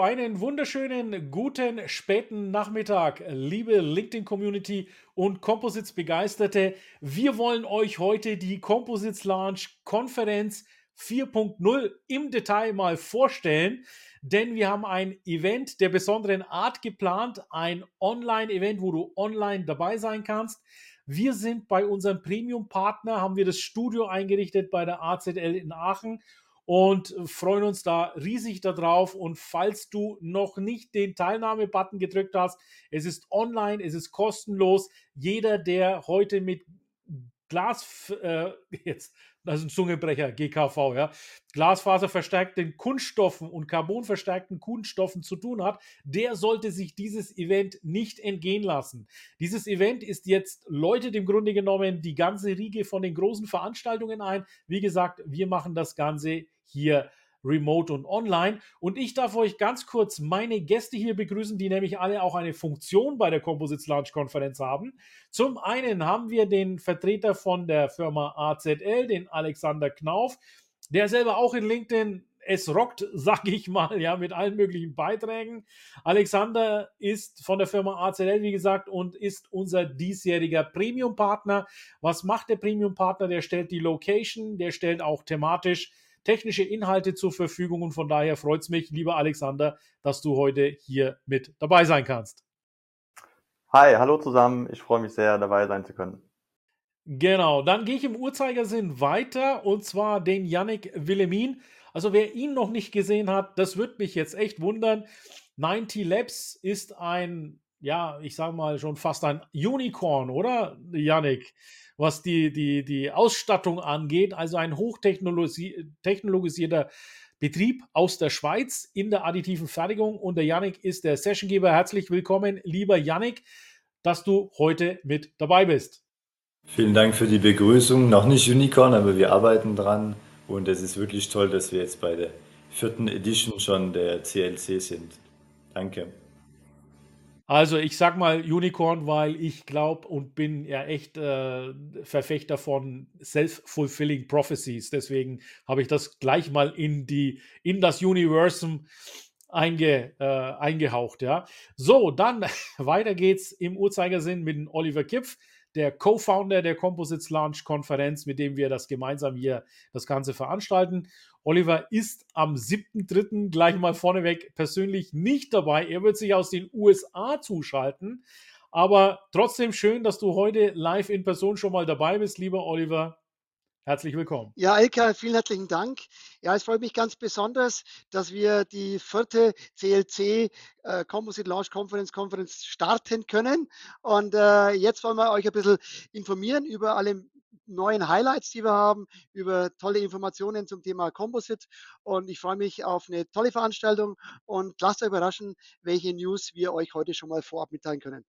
Einen wunderschönen guten späten Nachmittag, liebe LinkedIn-Community und Composites-Begeisterte. Wir wollen euch heute die Composites Launch Konferenz 4.0 im Detail mal vorstellen, denn wir haben ein Event der besonderen Art geplant, ein Online-Event, wo du online dabei sein kannst. Wir sind bei unserem Premium-Partner, haben wir das Studio eingerichtet bei der AZL in Aachen und freuen uns da riesig darauf. Und falls du noch nicht den Teilnahme-Button gedrückt hast, es ist online, es ist kostenlos. Jeder, der heute mit Glas, äh, jetzt, das ist ein Zungebrecher, GKV, ja, Glasfaserverstärkten Kunststoffen und Carbonverstärkten Kunststoffen zu tun hat, der sollte sich dieses Event nicht entgehen lassen. Dieses Event ist jetzt, läutet im Grunde genommen die ganze Riege von den großen Veranstaltungen ein. Wie gesagt, wir machen das Ganze hier remote und online. Und ich darf euch ganz kurz meine Gäste hier begrüßen, die nämlich alle auch eine Funktion bei der Composites Launch Konferenz haben. Zum einen haben wir den Vertreter von der Firma AZL, den Alexander Knauf, der selber auch in LinkedIn es rockt, sag ich mal, ja, mit allen möglichen Beiträgen. Alexander ist von der Firma AZL, wie gesagt, und ist unser diesjähriger Premium-Partner. Was macht der Premium-Partner? Der stellt die Location, der stellt auch thematisch technische Inhalte zur Verfügung und von daher freut es mich, lieber Alexander, dass du heute hier mit dabei sein kannst. Hi, hallo zusammen. Ich freue mich sehr, dabei sein zu können. Genau, dann gehe ich im Uhrzeigersinn weiter und zwar den Yannick Willemin. Also wer ihn noch nicht gesehen hat, das wird mich jetzt echt wundern. 90 Labs ist ein, ja, ich sage mal schon fast ein Unicorn, oder, Yannick? was die, die, die Ausstattung angeht. Also ein hochtechnologisierter Betrieb aus der Schweiz in der additiven Fertigung. Und der Yannick ist der Sessiongeber. Herzlich willkommen, lieber Yannick, dass du heute mit dabei bist. Vielen Dank für die Begrüßung. Noch nicht Unicorn, aber wir arbeiten dran. Und es ist wirklich toll, dass wir jetzt bei der vierten Edition schon der CLC sind. Danke. Also ich sag mal Unicorn, weil ich glaube und bin ja echt äh, Verfechter von self-fulfilling prophecies. Deswegen habe ich das gleich mal in die in das Universum einge, äh, eingehaucht. Ja, so dann weiter geht's im Uhrzeigersinn mit Oliver Kipf, der Co-Founder der Composites Launch Konferenz, mit dem wir das gemeinsam hier das Ganze veranstalten. Oliver ist am 7.3. gleich mal vorneweg persönlich nicht dabei. Er wird sich aus den USA zuschalten. Aber trotzdem schön, dass du heute live in Person schon mal dabei bist, lieber Oliver. Herzlich willkommen. Ja, Elka, vielen herzlichen Dank. Ja, es freut mich ganz besonders, dass wir die vierte CLC äh, Composite Launch Conference Conference starten können. Und äh, jetzt wollen wir euch ein bisschen informieren über alle neuen Highlights, die wir haben, über tolle Informationen zum Thema Composite. Und ich freue mich auf eine tolle Veranstaltung und lasst euch überraschen, welche News wir euch heute schon mal vorab mitteilen können.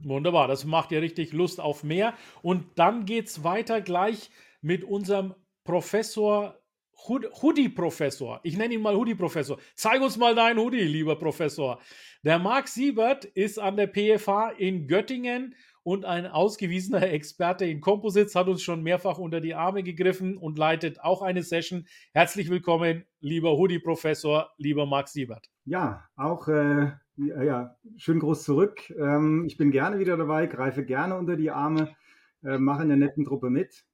Wunderbar, das macht ja richtig Lust auf mehr. Und dann geht es weiter gleich mit unserem Professor Hoodie-Professor. Ich nenne ihn mal Hoodie-Professor. Zeig uns mal deinen Hoodie, lieber Professor. Der Marc Siebert ist an der PFH in Göttingen und ein ausgewiesener Experte in Composites hat uns schon mehrfach unter die Arme gegriffen und leitet auch eine Session. Herzlich willkommen, lieber Hoodie-Professor, lieber Marc Siebert. Ja, auch äh, ja, schön groß zurück. Ähm, ich bin gerne wieder dabei, greife gerne unter die Arme, äh, mache in der netten Truppe mit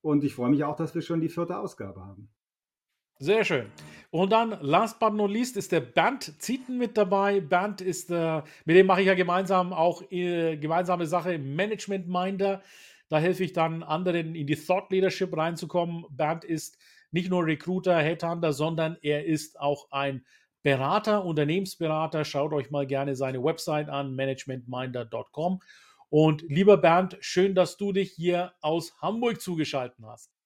und ich freue mich auch, dass wir schon die vierte Ausgabe haben. Sehr schön. Und dann, last but not least, ist der Bernd Zieten mit dabei. Bernd ist, äh, mit dem mache ich ja gemeinsam auch äh, gemeinsame Sache im Management Minder. Da helfe ich dann anderen in die Thought Leadership reinzukommen. Bernd ist nicht nur Recruiter, Headhunter, sondern er ist auch ein Berater, Unternehmensberater. Schaut euch mal gerne seine Website an, managementminder.com. Und lieber Bernd, schön, dass du dich hier aus Hamburg zugeschaltet hast.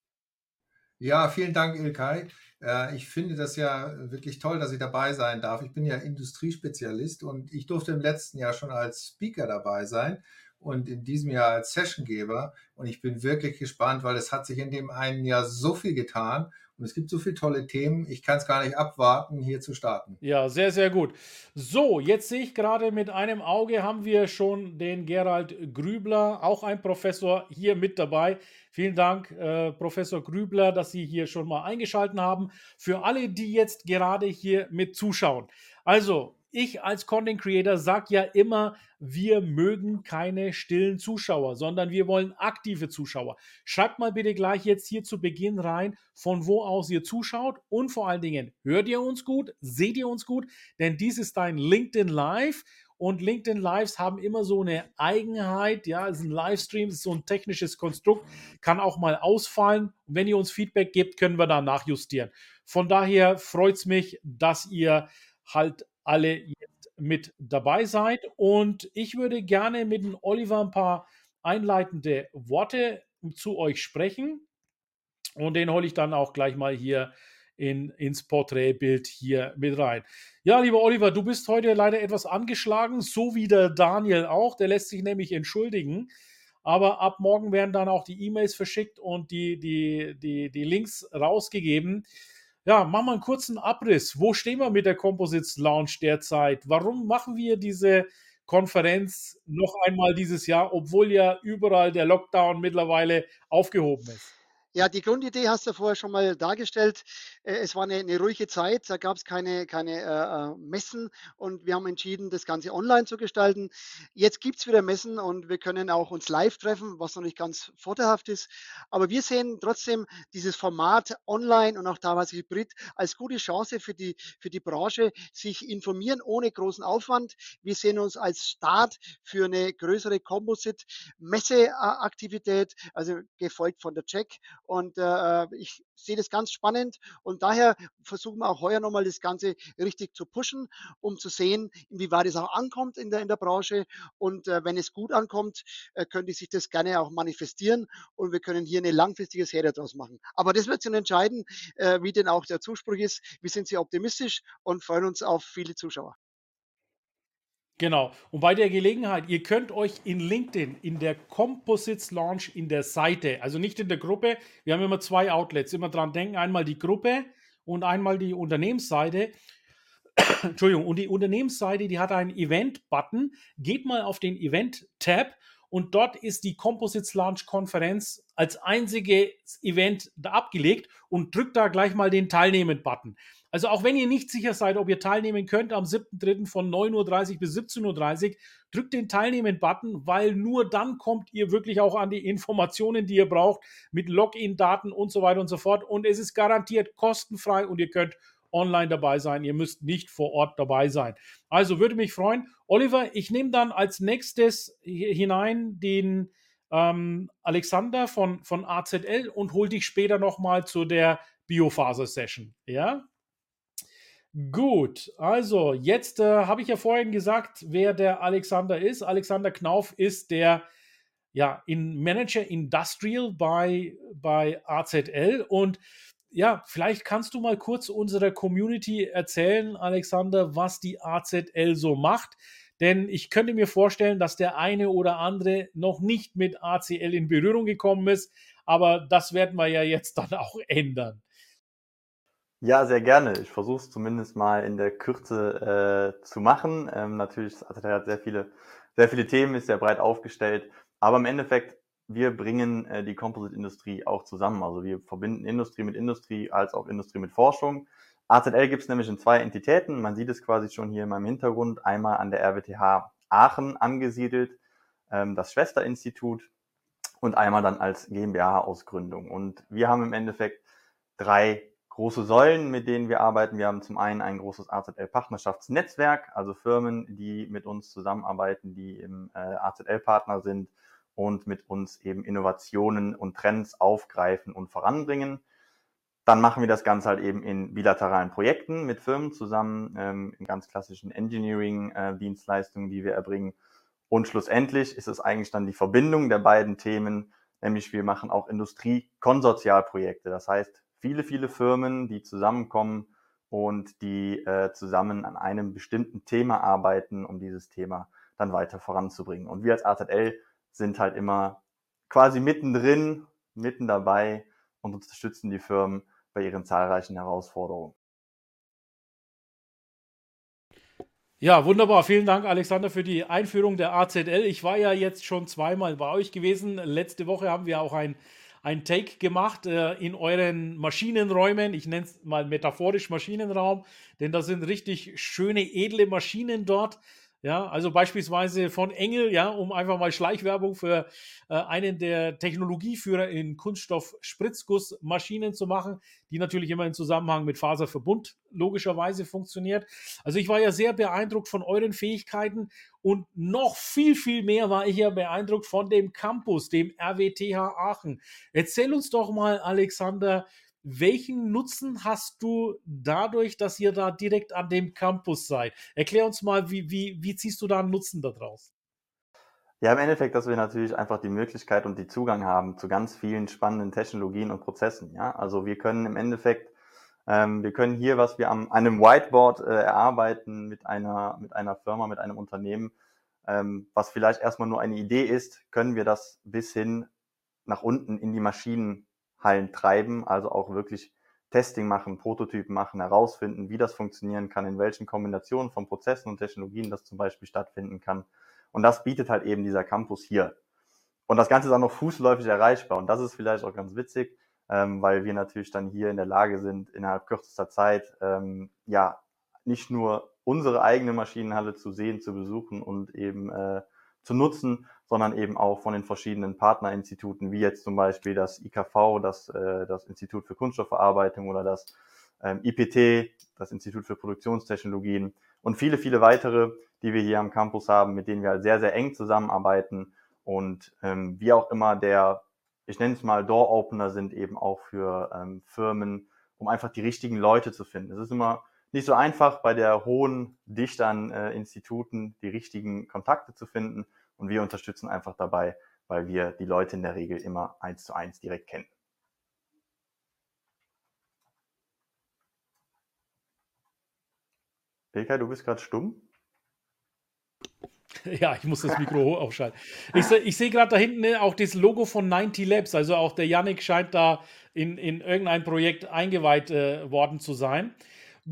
Ja, vielen Dank, Ilkay. Äh, ich finde das ja wirklich toll, dass ich dabei sein darf. Ich bin ja Industriespezialist und ich durfte im letzten Jahr schon als Speaker dabei sein und in diesem Jahr als Sessiongeber. Und ich bin wirklich gespannt, weil es hat sich in dem einen Jahr so viel getan und es gibt so viele tolle Themen. Ich kann es gar nicht abwarten, hier zu starten. Ja, sehr, sehr gut. So, jetzt sehe ich gerade mit einem Auge haben wir schon den Gerald Grübler, auch ein Professor, hier mit dabei. Vielen Dank, äh, Professor Grübler, dass Sie hier schon mal eingeschaltet haben. Für alle, die jetzt gerade hier mit zuschauen. Also, ich als Content Creator sage ja immer, wir mögen keine stillen Zuschauer, sondern wir wollen aktive Zuschauer. Schreibt mal bitte gleich jetzt hier zu Beginn rein, von wo aus ihr zuschaut und vor allen Dingen, hört ihr uns gut, seht ihr uns gut, denn dies ist dein LinkedIn Live und LinkedIn Lives haben immer so eine Eigenheit, ja, es ist ein Livestream, es ist so ein technisches Konstrukt, kann auch mal ausfallen. Und wenn ihr uns Feedback gebt, können wir da nachjustieren. Von daher freut es mich, dass ihr halt alle jetzt mit dabei seid. Und ich würde gerne mit dem Oliver ein paar einleitende Worte zu euch sprechen. Und den hole ich dann auch gleich mal hier in, ins Porträtbild hier mit rein. Ja, lieber Oliver, du bist heute leider etwas angeschlagen, so wie der Daniel auch. Der lässt sich nämlich entschuldigen. Aber ab morgen werden dann auch die E-Mails verschickt und die, die, die, die Links rausgegeben. Ja, machen wir einen kurzen Abriss. Wo stehen wir mit der Composites Launch derzeit? Warum machen wir diese Konferenz noch einmal dieses Jahr, obwohl ja überall der Lockdown mittlerweile aufgehoben ist? Ja, die Grundidee hast du vorher schon mal dargestellt. Äh, es war eine, eine ruhige Zeit, da gab es keine, keine äh, äh, Messen und wir haben entschieden, das Ganze online zu gestalten. Jetzt gibt es wieder Messen und wir können auch uns live treffen, was noch nicht ganz vorteilhaft ist. Aber wir sehen trotzdem dieses Format online und auch teilweise hybrid als gute Chance für die, für die Branche, sich informieren ohne großen Aufwand. Wir sehen uns als Start für eine größere Composite-Messeaktivität, also gefolgt von der Check und äh, ich sehe das ganz spannend und daher versuchen wir auch heuer nochmal das Ganze richtig zu pushen, um zu sehen, inwieweit es auch ankommt in der, in der Branche. Und äh, wenn es gut ankommt, äh, könnte sich das gerne auch manifestieren und wir können hier eine langfristige Serie daraus machen. Aber das wird sich entscheiden, äh, wie denn auch der Zuspruch ist. Wir sind sehr optimistisch und freuen uns auf viele Zuschauer. Genau. Und bei der Gelegenheit, ihr könnt euch in LinkedIn, in der Composites Launch, in der Seite, also nicht in der Gruppe, wir haben immer zwei Outlets, immer dran denken, einmal die Gruppe und einmal die Unternehmensseite. Entschuldigung, und die Unternehmensseite, die hat einen Event-Button. Geht mal auf den Event-Tab und dort ist die Composites Launch Konferenz als einziges Event abgelegt und drückt da gleich mal den Teilnehmen-Button. Also auch wenn ihr nicht sicher seid, ob ihr teilnehmen könnt am 7.3. von 9.30 Uhr bis 17.30 Uhr, drückt den Teilnehmen-Button, weil nur dann kommt ihr wirklich auch an die Informationen, die ihr braucht, mit Login-Daten und so weiter und so fort. Und es ist garantiert kostenfrei und ihr könnt online dabei sein. Ihr müsst nicht vor Ort dabei sein. Also würde mich freuen. Oliver, ich nehme dann als nächstes hinein den ähm, Alexander von, von AZL und hol dich später nochmal zu der Biophase-Session. Ja? Gut, also jetzt äh, habe ich ja vorhin gesagt, wer der Alexander ist. Alexander Knauf ist der ja, in Manager Industrial bei, bei AZL. Und ja, vielleicht kannst du mal kurz unserer Community erzählen, Alexander, was die AZL so macht. Denn ich könnte mir vorstellen, dass der eine oder andere noch nicht mit ACL in Berührung gekommen ist. Aber das werden wir ja jetzt dann auch ändern. Ja, sehr gerne. Ich versuche es zumindest mal in der Kürze äh, zu machen. Ähm, natürlich, also der hat sehr viele, sehr viele Themen, ist sehr breit aufgestellt. Aber im Endeffekt, wir bringen äh, die Composite-Industrie auch zusammen. Also wir verbinden Industrie mit Industrie als auch Industrie mit Forschung. AZL gibt es nämlich in zwei Entitäten. Man sieht es quasi schon hier in meinem Hintergrund. Einmal an der RWTH Aachen angesiedelt, ähm, das Schwesterinstitut und einmal dann als GmbH-Ausgründung. Und wir haben im Endeffekt drei große Säulen, mit denen wir arbeiten. Wir haben zum einen ein großes AZL-Partnerschaftsnetzwerk, also Firmen, die mit uns zusammenarbeiten, die im äh, AZL-Partner sind und mit uns eben Innovationen und Trends aufgreifen und voranbringen. Dann machen wir das Ganze halt eben in bilateralen Projekten mit Firmen zusammen, ähm, in ganz klassischen Engineering-Dienstleistungen, äh, die wir erbringen. Und schlussendlich ist es eigentlich dann die Verbindung der beiden Themen, nämlich wir machen auch Industriekonsortialprojekte. Das heißt, viele, viele Firmen, die zusammenkommen und die äh, zusammen an einem bestimmten Thema arbeiten, um dieses Thema dann weiter voranzubringen. Und wir als AZL sind halt immer quasi mittendrin, mitten dabei und unterstützen die Firmen bei ihren zahlreichen Herausforderungen. Ja, wunderbar. Vielen Dank, Alexander, für die Einführung der AZL. Ich war ja jetzt schon zweimal bei euch gewesen. Letzte Woche haben wir auch ein, ein Take gemacht äh, in euren Maschinenräumen. Ich nenne es mal metaphorisch Maschinenraum, denn da sind richtig schöne, edle Maschinen dort. Ja, also beispielsweise von Engel, ja, um einfach mal Schleichwerbung für äh, einen der Technologieführer in Kunststoff-Spritzgussmaschinen zu machen, die natürlich immer im Zusammenhang mit Faserverbund logischerweise funktioniert. Also ich war ja sehr beeindruckt von euren Fähigkeiten und noch viel, viel mehr war ich ja beeindruckt von dem Campus, dem RWTH Aachen. Erzähl uns doch mal, Alexander, welchen Nutzen hast du dadurch, dass ihr da direkt an dem Campus seid? Erklär uns mal, wie, wie, wie ziehst du da einen Nutzen daraus? Ja, im Endeffekt, dass wir natürlich einfach die Möglichkeit und die Zugang haben zu ganz vielen spannenden Technologien und Prozessen. Ja, also wir können im Endeffekt, ähm, wir können hier, was wir am einem Whiteboard äh, erarbeiten mit einer mit einer Firma, mit einem Unternehmen, ähm, was vielleicht erstmal nur eine Idee ist, können wir das bis hin nach unten in die Maschinen Hallen treiben, also auch wirklich Testing machen, Prototypen machen, herausfinden, wie das funktionieren kann, in welchen Kombinationen von Prozessen und Technologien das zum Beispiel stattfinden kann. Und das bietet halt eben dieser Campus hier. Und das Ganze ist auch noch fußläufig erreichbar. Und das ist vielleicht auch ganz witzig, ähm, weil wir natürlich dann hier in der Lage sind, innerhalb kürzester Zeit, ähm, ja, nicht nur unsere eigene Maschinenhalle zu sehen, zu besuchen und eben äh, zu nutzen, sondern eben auch von den verschiedenen Partnerinstituten, wie jetzt zum Beispiel das IKV, das, äh, das Institut für Kunststoffverarbeitung oder das ähm, IPT, das Institut für Produktionstechnologien und viele, viele weitere, die wir hier am Campus haben, mit denen wir sehr, sehr eng zusammenarbeiten und ähm, wie auch immer der, ich nenne es mal Door-Opener sind eben auch für ähm, Firmen, um einfach die richtigen Leute zu finden. Es ist immer nicht so einfach, bei der hohen Dichte an äh, Instituten die richtigen Kontakte zu finden. Und wir unterstützen einfach dabei, weil wir die Leute in der Regel immer eins zu eins direkt kennen. Ilkay, du bist gerade stumm. Ja, ich muss das Mikro aufschalten. Ich, ich sehe gerade da hinten ne, auch das Logo von 90 Labs. Also auch der Yannick scheint da in, in irgendein Projekt eingeweiht äh, worden zu sein.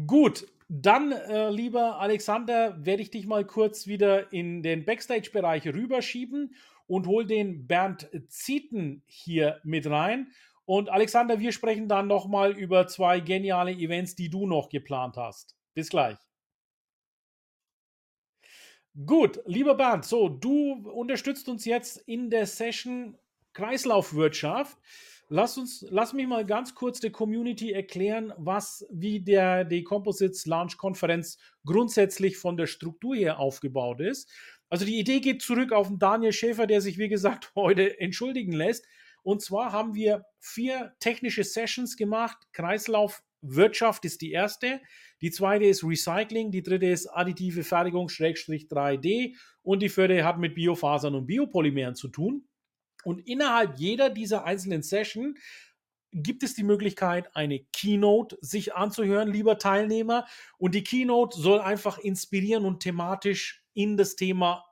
Gut, dann, äh, lieber Alexander, werde ich dich mal kurz wieder in den Backstage-Bereich rüberschieben und hol den Bernd Zieten hier mit rein. Und Alexander, wir sprechen dann nochmal über zwei geniale Events, die du noch geplant hast. Bis gleich. Gut, lieber Bernd, so, du unterstützt uns jetzt in der Session Kreislaufwirtschaft. Lass uns, lass mich mal ganz kurz der Community erklären, was, wie der, die Composites Launch Konferenz grundsätzlich von der Struktur her aufgebaut ist. Also die Idee geht zurück auf den Daniel Schäfer, der sich, wie gesagt, heute entschuldigen lässt. Und zwar haben wir vier technische Sessions gemacht. Kreislaufwirtschaft ist die erste. Die zweite ist Recycling. Die dritte ist additive Fertigung, Schrägstrich 3D. Und die vierte hat mit Biofasern und Biopolymeren zu tun. Und innerhalb jeder dieser einzelnen Session gibt es die Möglichkeit, eine Keynote sich anzuhören, lieber Teilnehmer. Und die Keynote soll einfach inspirieren und thematisch in das Thema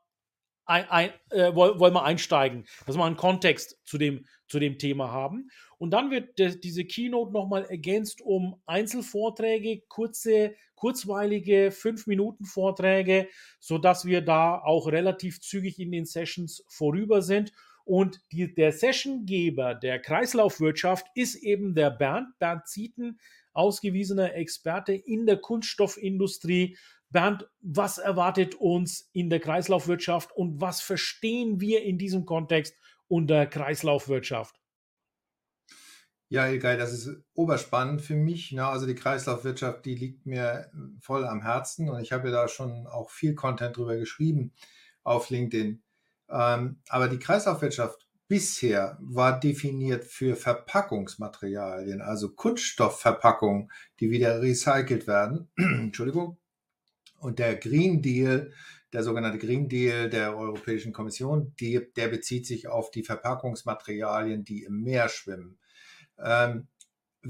ein, ein, äh, wollen wir einsteigen, dass wir einen Kontext zu dem, zu dem Thema haben. Und dann wird de, diese Keynote nochmal ergänzt um Einzelvorträge, kurze, kurzweilige 5-Minuten-Vorträge, sodass wir da auch relativ zügig in den Sessions vorüber sind und die, der Sessiongeber der Kreislaufwirtschaft ist eben der Bernd, Bernd Zieten, ausgewiesener Experte in der Kunststoffindustrie. Bernd, was erwartet uns in der Kreislaufwirtschaft und was verstehen wir in diesem Kontext unter Kreislaufwirtschaft? Ja, Ilkay, das ist oberspannend für mich. Ne? Also die Kreislaufwirtschaft, die liegt mir voll am Herzen und ich habe ja da schon auch viel Content drüber geschrieben auf LinkedIn. Ähm, aber die Kreislaufwirtschaft bisher war definiert für Verpackungsmaterialien, also Kunststoffverpackungen, die wieder recycelt werden. Entschuldigung. Und der Green Deal, der sogenannte Green Deal der Europäischen Kommission, die, der bezieht sich auf die Verpackungsmaterialien, die im Meer schwimmen. Ähm,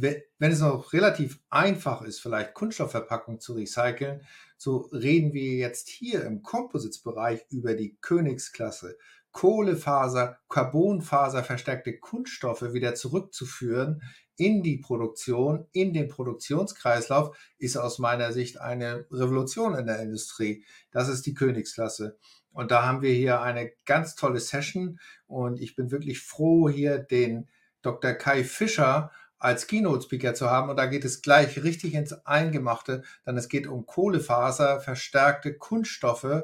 wenn es noch relativ einfach ist, vielleicht Kunststoffverpackung zu recyceln, so reden wir jetzt hier im Composites-Bereich über die Königsklasse. Kohlefaser, Carbonfaser verstärkte Kunststoffe wieder zurückzuführen in die Produktion, in den Produktionskreislauf, ist aus meiner Sicht eine Revolution in der Industrie. Das ist die Königsklasse. Und da haben wir hier eine ganz tolle Session und ich bin wirklich froh, hier den Dr. Kai Fischer als Keynote-Speaker zu haben. Und da geht es gleich richtig ins Eingemachte, denn es geht um Kohlefaser, verstärkte Kunststoffe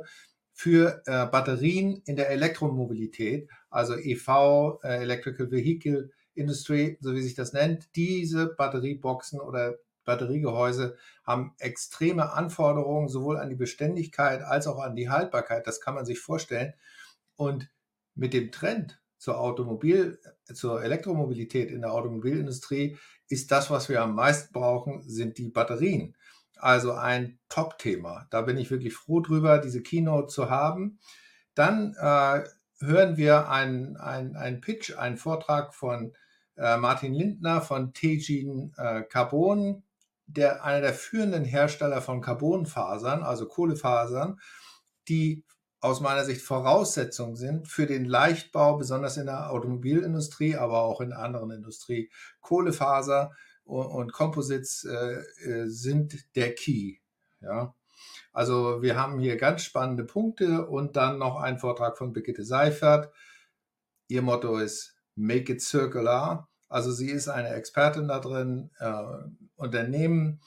für äh, Batterien in der Elektromobilität, also EV, äh, Electrical Vehicle Industry, so wie sich das nennt. Diese Batterieboxen oder Batteriegehäuse haben extreme Anforderungen sowohl an die Beständigkeit als auch an die Haltbarkeit. Das kann man sich vorstellen. Und mit dem Trend zur Automobil, zur Elektromobilität in der Automobilindustrie ist das, was wir am meisten brauchen, sind die Batterien. Also ein Top-Thema. Da bin ich wirklich froh drüber, diese Keynote zu haben. Dann äh, hören wir einen ein Pitch, einen Vortrag von äh, Martin Lindner von Tegin äh, Carbon, der einer der führenden Hersteller von Carbonfasern, also Kohlefasern, die aus meiner Sicht Voraussetzungen sind für den Leichtbau, besonders in der Automobilindustrie, aber auch in anderen Industrie. Kohlefaser und, Composites äh, äh, sind der Key. Ja. Also wir haben hier ganz spannende Punkte und dann noch ein Vortrag von Brigitte Seifert. Ihr Motto ist Make it Circular. Also sie ist eine Expertin da drin, äh, Unternehmen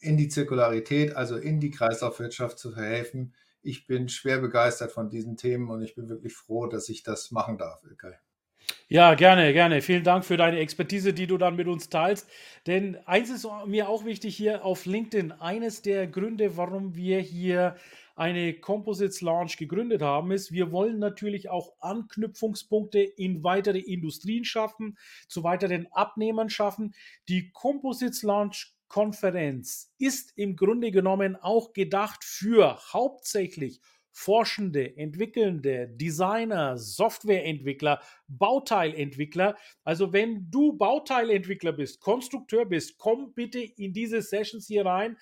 in die Zirkularität, also in die Kreislaufwirtschaft zu verhelfen ich bin schwer begeistert von diesen Themen und ich bin wirklich froh, dass ich das machen darf, Ilkay. Ja, gerne, gerne. Vielen Dank für deine Expertise, die du dann mit uns teilst. Denn eins ist mir auch wichtig hier auf LinkedIn. Eines der Gründe, warum wir hier eine Composites Launch gegründet haben, ist, wir wollen natürlich auch Anknüpfungspunkte in weitere Industrien schaffen, zu weiteren Abnehmern schaffen. Die Composites Launch Konferenz ist im Grunde genommen auch gedacht für hauptsächlich Forschende, Entwickelnde, Designer, Softwareentwickler, Bauteilentwickler. Also wenn du Bauteilentwickler bist, Konstrukteur bist, komm bitte in diese Sessions hier rein.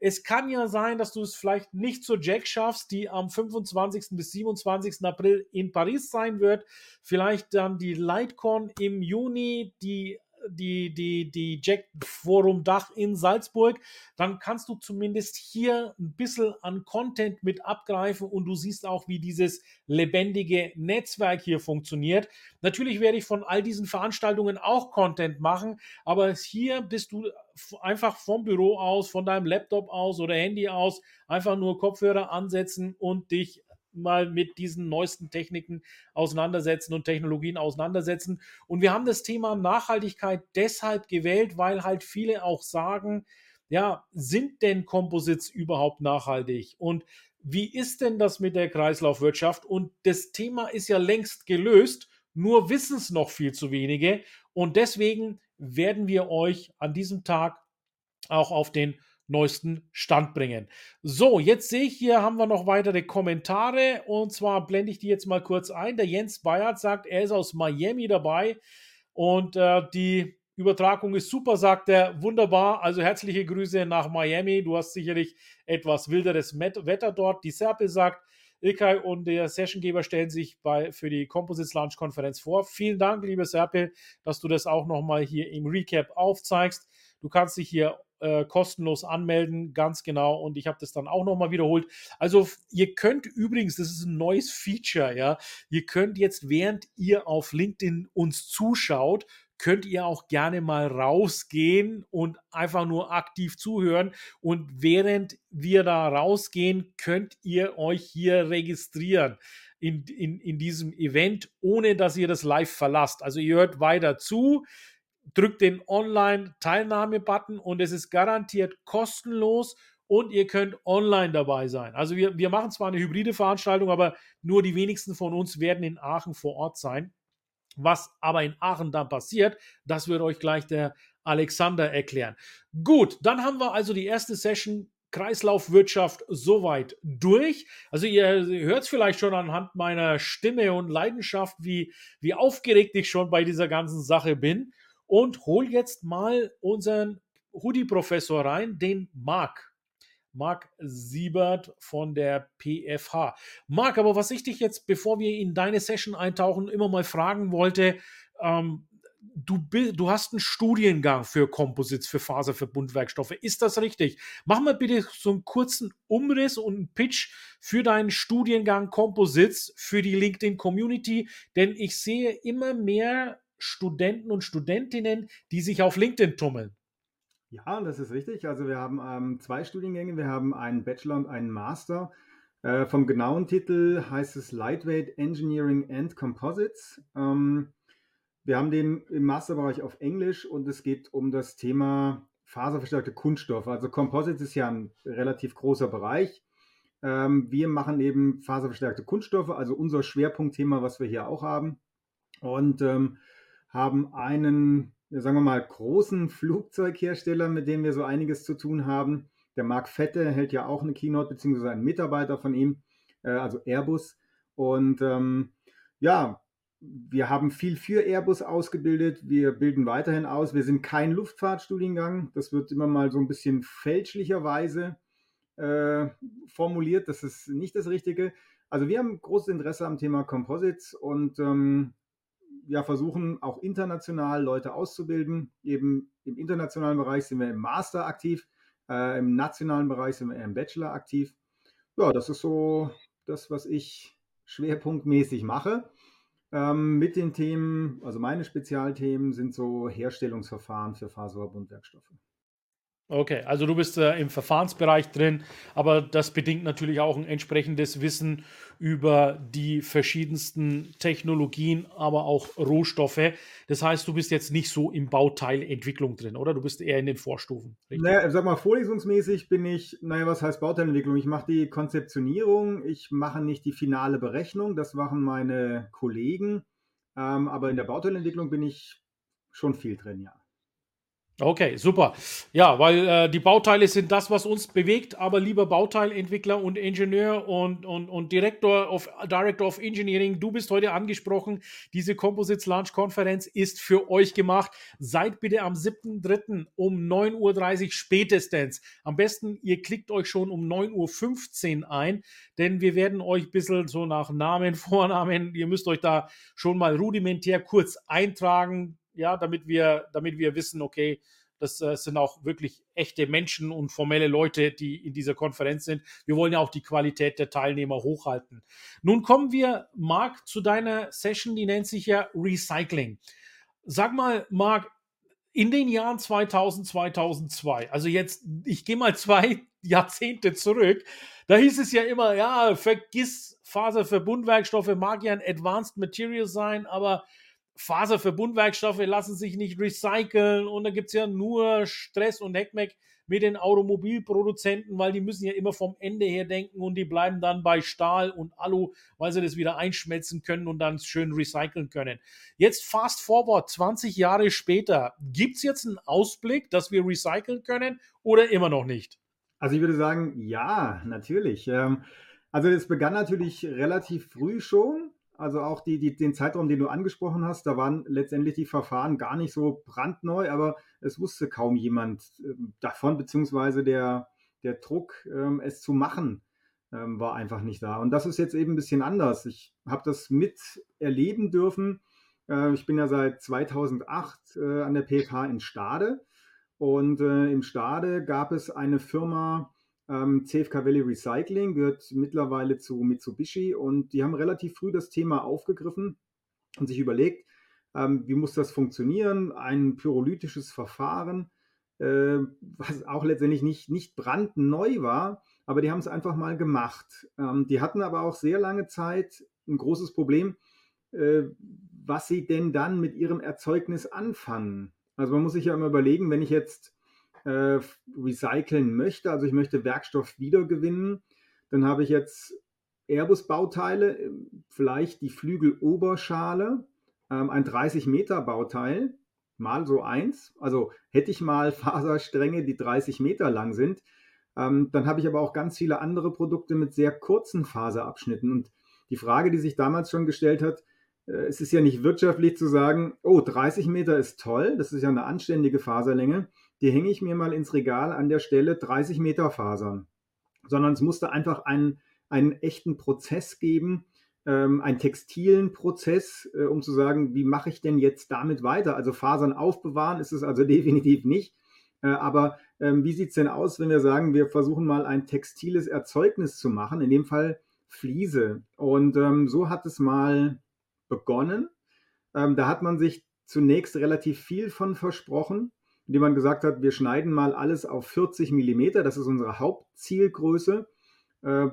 Es kann ja sein, dass du es vielleicht nicht zur Jack schaffst, die am 25. bis 27. April in Paris sein wird. Vielleicht dann die Lightcon im Juni, die die, die, die Jack Forum Dach in Salzburg, dann kannst du zumindest hier ein bisschen an Content mit abgreifen und du siehst auch, wie dieses lebendige Netzwerk hier funktioniert. Natürlich werde ich von all diesen Veranstaltungen auch Content machen, aber hier bist du einfach vom Büro aus, von deinem Laptop aus oder Handy aus, einfach nur Kopfhörer ansetzen und dich mal mit diesen neuesten Techniken auseinandersetzen und Technologien auseinandersetzen. Und wir haben das Thema Nachhaltigkeit deshalb gewählt, weil halt viele auch sagen, ja, sind denn Composites überhaupt nachhaltig? Und wie ist denn das mit der Kreislaufwirtschaft? Und das Thema ist ja längst gelöst, nur wissen es noch viel zu wenige. Und deswegen werden wir euch an diesem Tag auch auf den neuesten Stand bringen. So, jetzt sehe ich hier, haben wir noch weitere Kommentare und zwar blende ich die jetzt mal kurz ein. Der Jens Bayert sagt, er ist aus Miami dabei und äh, die Übertragung ist super, sagt er. Wunderbar. Also herzliche Grüße nach Miami. Du hast sicherlich etwas wilderes Wetter dort. Die Serpe sagt, Ilkay und der Sessiongeber stellen sich bei, für die Composites Launch Konferenz vor. Vielen Dank, liebe Serpe, dass du das auch nochmal hier im Recap aufzeigst. Du kannst dich hier äh, kostenlos anmelden, ganz genau. Und ich habe das dann auch nochmal wiederholt. Also ihr könnt übrigens, das ist ein neues Feature, ja, ihr könnt jetzt, während ihr auf LinkedIn uns zuschaut, könnt ihr auch gerne mal rausgehen und einfach nur aktiv zuhören. Und während wir da rausgehen, könnt ihr euch hier registrieren in, in, in diesem Event, ohne dass ihr das live verlasst. Also ihr hört weiter zu drückt den Online-Teilnahme-Button und es ist garantiert kostenlos und ihr könnt online dabei sein. Also wir, wir machen zwar eine hybride Veranstaltung, aber nur die wenigsten von uns werden in Aachen vor Ort sein. Was aber in Aachen dann passiert, das wird euch gleich der Alexander erklären. Gut, dann haben wir also die erste Session Kreislaufwirtschaft soweit durch. Also ihr hört es vielleicht schon anhand meiner Stimme und Leidenschaft, wie, wie aufgeregt ich schon bei dieser ganzen Sache bin. Und hol jetzt mal unseren Hoodie-Professor rein, den Marc. Marc Siebert von der PFH. Marc, aber was ich dich jetzt, bevor wir in deine Session eintauchen, immer mal fragen wollte, ähm, du, du hast einen Studiengang für Composites, für Faserverbundwerkstoffe. Ist das richtig? Mach mal bitte so einen kurzen Umriss und einen Pitch für deinen Studiengang Composites für die LinkedIn Community, denn ich sehe immer mehr Studenten und Studentinnen, die sich auf LinkedIn tummeln. Ja, das ist richtig. Also wir haben ähm, zwei Studiengänge. Wir haben einen Bachelor und einen Master. Äh, vom genauen Titel heißt es Lightweight Engineering and Composites. Ähm, wir haben den im Masterbereich auf Englisch und es geht um das Thema faserverstärkte Kunststoffe. Also Composites ist ja ein relativ großer Bereich. Ähm, wir machen eben faserverstärkte Kunststoffe, also unser Schwerpunktthema, was wir hier auch haben. Und ähm, haben einen, sagen wir mal, großen Flugzeughersteller, mit dem wir so einiges zu tun haben. Der Marc Fette hält ja auch eine Keynote, beziehungsweise ein Mitarbeiter von ihm, äh, also Airbus. Und ähm, ja, wir haben viel für Airbus ausgebildet. Wir bilden weiterhin aus. Wir sind kein Luftfahrtstudiengang. Das wird immer mal so ein bisschen fälschlicherweise äh, formuliert. Das ist nicht das Richtige. Also wir haben großes Interesse am Thema Composites und ähm, ja, versuchen auch international Leute auszubilden. Eben im internationalen Bereich sind wir im Master aktiv, äh, im nationalen Bereich sind wir im Bachelor aktiv. Ja, das ist so das, was ich schwerpunktmäßig mache. Ähm, mit den Themen, also meine Spezialthemen sind so Herstellungsverfahren für Faserverbundwerkstoffe. Okay, also du bist äh, im Verfahrensbereich drin, aber das bedingt natürlich auch ein entsprechendes Wissen über die verschiedensten Technologien, aber auch Rohstoffe. Das heißt, du bist jetzt nicht so im Bauteilentwicklung drin, oder? Du bist eher in den Vorstufen. Richtig? Naja, sag mal, vorlesungsmäßig bin ich, naja, was heißt Bauteilentwicklung? Ich mache die Konzeptionierung, ich mache nicht die finale Berechnung, das machen meine Kollegen, ähm, aber in der Bauteilentwicklung bin ich schon viel drin, ja. Okay, super. Ja, weil äh, die Bauteile sind das, was uns bewegt, aber lieber Bauteilentwickler und Ingenieur und, und, und Director, of, Director of Engineering, du bist heute angesprochen. Diese Composites Launch Konferenz ist für euch gemacht. Seid bitte am 7.3. um 9.30 Uhr spätestens. Am besten, ihr klickt euch schon um 9.15 Uhr ein, denn wir werden euch ein bisschen so nach Namen, Vornamen, ihr müsst euch da schon mal rudimentär kurz eintragen ja, damit wir, damit wir wissen, okay, das äh, sind auch wirklich echte Menschen und formelle Leute, die in dieser Konferenz sind. Wir wollen ja auch die Qualität der Teilnehmer hochhalten. Nun kommen wir, Marc, zu deiner Session, die nennt sich ja Recycling. Sag mal, Marc, in den Jahren 2000, 2002, also jetzt, ich gehe mal zwei Jahrzehnte zurück, da hieß es ja immer, ja, vergiss Faserverbundwerkstoffe, mag ja ein Advanced Material sein, aber Faserverbundwerkstoffe lassen sich nicht recyceln und da gibt es ja nur Stress und Heckmeck mit den Automobilproduzenten, weil die müssen ja immer vom Ende her denken und die bleiben dann bei Stahl und Alu, weil sie das wieder einschmelzen können und dann schön recyceln können. Jetzt fast forward, 20 Jahre später, gibt es jetzt einen Ausblick, dass wir recyceln können oder immer noch nicht? Also ich würde sagen, ja, natürlich. Ähm, also es begann natürlich relativ früh schon. Also auch die, die, den Zeitraum, den du angesprochen hast, da waren letztendlich die Verfahren gar nicht so brandneu, aber es wusste kaum jemand äh, davon, beziehungsweise der, der Druck, ähm, es zu machen, ähm, war einfach nicht da. Und das ist jetzt eben ein bisschen anders. Ich habe das miterleben dürfen. Äh, ich bin ja seit 2008 äh, an der PFH in Stade und äh, im Stade gab es eine Firma, ähm, CFK Valley Recycling gehört mittlerweile zu Mitsubishi und die haben relativ früh das Thema aufgegriffen und sich überlegt, ähm, wie muss das funktionieren? Ein pyrolytisches Verfahren, äh, was auch letztendlich nicht, nicht brandneu war, aber die haben es einfach mal gemacht. Ähm, die hatten aber auch sehr lange Zeit ein großes Problem, äh, was sie denn dann mit ihrem Erzeugnis anfangen. Also man muss sich ja immer überlegen, wenn ich jetzt äh, recyceln möchte, also ich möchte Werkstoff wiedergewinnen, dann habe ich jetzt Airbus-Bauteile, vielleicht die Flügeloberschale, ähm, ein 30 Meter Bauteil, mal so eins. Also hätte ich mal Faserstränge, die 30 Meter lang sind, ähm, dann habe ich aber auch ganz viele andere Produkte mit sehr kurzen Faserabschnitten. Und die Frage, die sich damals schon gestellt hat, äh, es ist ja nicht wirtschaftlich zu sagen, oh, 30 Meter ist toll, das ist ja eine anständige Faserlänge, die hänge ich mir mal ins Regal an der Stelle 30 Meter Fasern, sondern es musste einfach einen, einen echten Prozess geben, ähm, einen textilen Prozess, äh, um zu sagen, wie mache ich denn jetzt damit weiter? Also Fasern aufbewahren ist es also definitiv nicht. Äh, aber ähm, wie sieht es denn aus, wenn wir sagen, wir versuchen mal ein textiles Erzeugnis zu machen, in dem Fall Fliese. Und ähm, so hat es mal begonnen. Ähm, da hat man sich zunächst relativ viel von versprochen, indem man gesagt hat, wir schneiden mal alles auf 40 Millimeter. Das ist unsere Hauptzielgröße. Äh,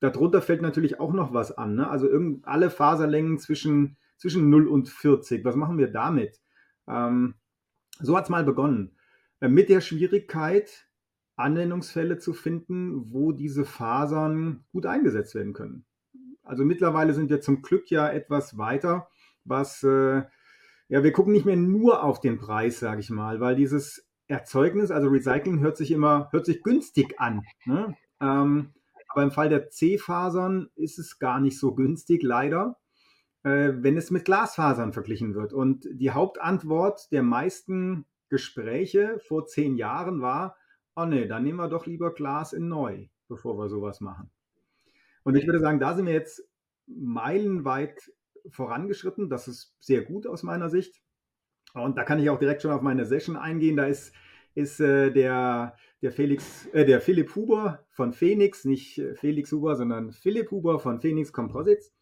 darunter fällt natürlich auch noch was an. Ne? Also irgend, alle Faserlängen zwischen, zwischen 0 und 40. Was machen wir damit? Ähm, so hat es mal begonnen. Äh, mit der Schwierigkeit, Anwendungsfälle zu finden, wo diese Fasern gut eingesetzt werden können. Also mittlerweile sind wir zum Glück ja etwas weiter, was, äh, ja, wir gucken nicht mehr nur auf den Preis, sage ich mal, weil dieses Erzeugnis, also Recycling, hört sich immer, hört sich günstig an. Ne? Ähm, aber im Fall der C-Fasern ist es gar nicht so günstig, leider, äh, wenn es mit Glasfasern verglichen wird. Und die Hauptantwort der meisten Gespräche vor zehn Jahren war, oh nee, dann nehmen wir doch lieber Glas in neu, bevor wir sowas machen. Und ich würde sagen, da sind wir jetzt meilenweit vorangeschritten. Das ist sehr gut aus meiner Sicht. Und da kann ich auch direkt schon auf meine Session eingehen. Da ist, ist äh, der, der, Felix, äh, der Philipp Huber von Phoenix, nicht äh, Felix Huber, sondern Philipp Huber von Phoenix Composites.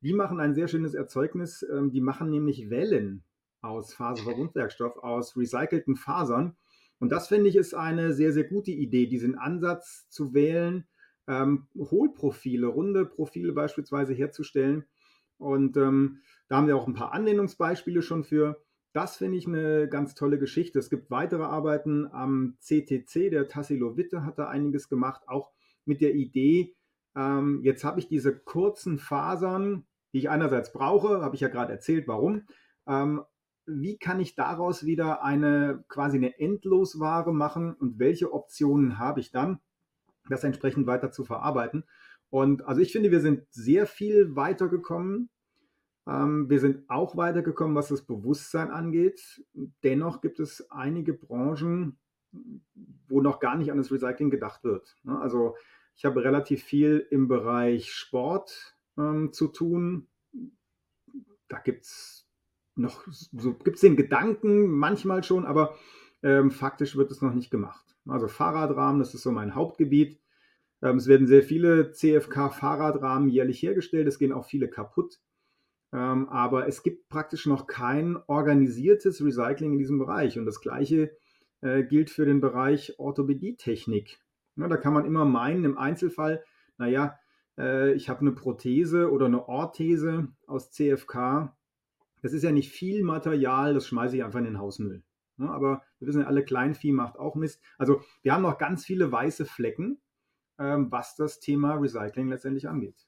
Die machen ein sehr schönes Erzeugnis. Ähm, die machen nämlich Wellen aus Faserverbundwerkstoff, aus recycelten Fasern. Und das finde ich ist eine sehr, sehr gute Idee, diesen Ansatz zu wählen, ähm, Hohlprofile, runde Profile beispielsweise herzustellen. Und ähm, da haben wir auch ein paar Anwendungsbeispiele schon für. Das finde ich eine ganz tolle Geschichte. Es gibt weitere Arbeiten am CTC, der Tassilo Witte hat da einiges gemacht, auch mit der Idee, ähm, jetzt habe ich diese kurzen Fasern, die ich einerseits brauche, habe ich ja gerade erzählt, warum. Ähm, wie kann ich daraus wieder eine quasi eine Endlosware machen und welche Optionen habe ich dann, das entsprechend weiter zu verarbeiten? Und also ich finde, wir sind sehr viel weitergekommen. Ähm, wir sind auch weitergekommen, was das Bewusstsein angeht. Dennoch gibt es einige Branchen, wo noch gar nicht an das Recycling gedacht wird. Ne? Also ich habe relativ viel im Bereich Sport ähm, zu tun. Da gibt es noch, so gibt es den Gedanken manchmal schon, aber ähm, faktisch wird es noch nicht gemacht. Also Fahrradrahmen, das ist so mein Hauptgebiet. Ähm, es werden sehr viele CFK-Fahrradrahmen jährlich hergestellt, es gehen auch viele kaputt. Ähm, aber es gibt praktisch noch kein organisiertes Recycling in diesem Bereich. Und das Gleiche äh, gilt für den Bereich Orthopädietechnik. Ja, da kann man immer meinen, im Einzelfall, naja, äh, ich habe eine Prothese oder eine Orthese aus CFK, das ist ja nicht viel Material, das schmeiße ich einfach in den Hausmüll. Ja, aber wir wissen ja alle, Kleinvieh macht auch Mist. Also wir haben noch ganz viele weiße Flecken, was das Thema Recycling letztendlich angeht.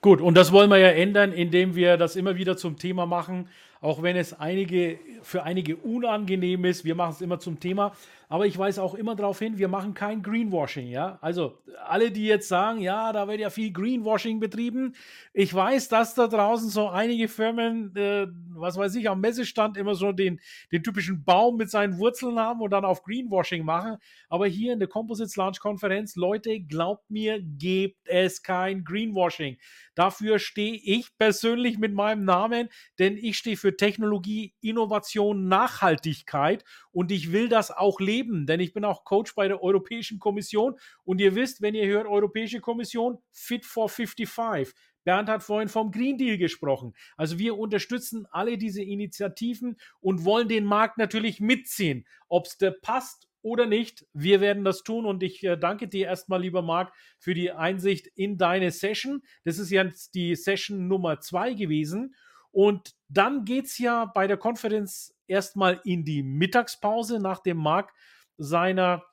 Gut, und das wollen wir ja ändern, indem wir das immer wieder zum Thema machen, auch wenn es einige, für einige unangenehm ist. Wir machen es immer zum Thema. Aber ich weise auch immer darauf hin, wir machen kein Greenwashing, ja. Also alle, die jetzt sagen, ja, da wird ja viel Greenwashing betrieben. Ich weiß, dass da draußen so einige Firmen, äh, was weiß ich, am Messestand immer so den, den typischen Baum mit seinen Wurzeln haben und dann auf Greenwashing machen. Aber hier in der Composites Launch Konferenz, Leute, glaubt mir, gebt es kein Greenwashing. Dafür stehe ich persönlich mit meinem Namen, denn ich stehe für Technologie, Innovation, Nachhaltigkeit und ich will das auch leben leben, denn ich bin auch Coach bei der Europäischen Kommission und ihr wisst, wenn ihr hört Europäische Kommission, Fit for 55. Bernd hat vorhin vom Green Deal gesprochen. Also wir unterstützen alle diese Initiativen und wollen den Markt natürlich mitziehen. Ob es passt oder nicht, wir werden das tun und ich äh, danke dir erstmal, lieber Marc, für die Einsicht in deine Session. Das ist jetzt die Session Nummer zwei gewesen. Und dann geht es ja bei der Konferenz erstmal in die Mittagspause nach dem Markt seiner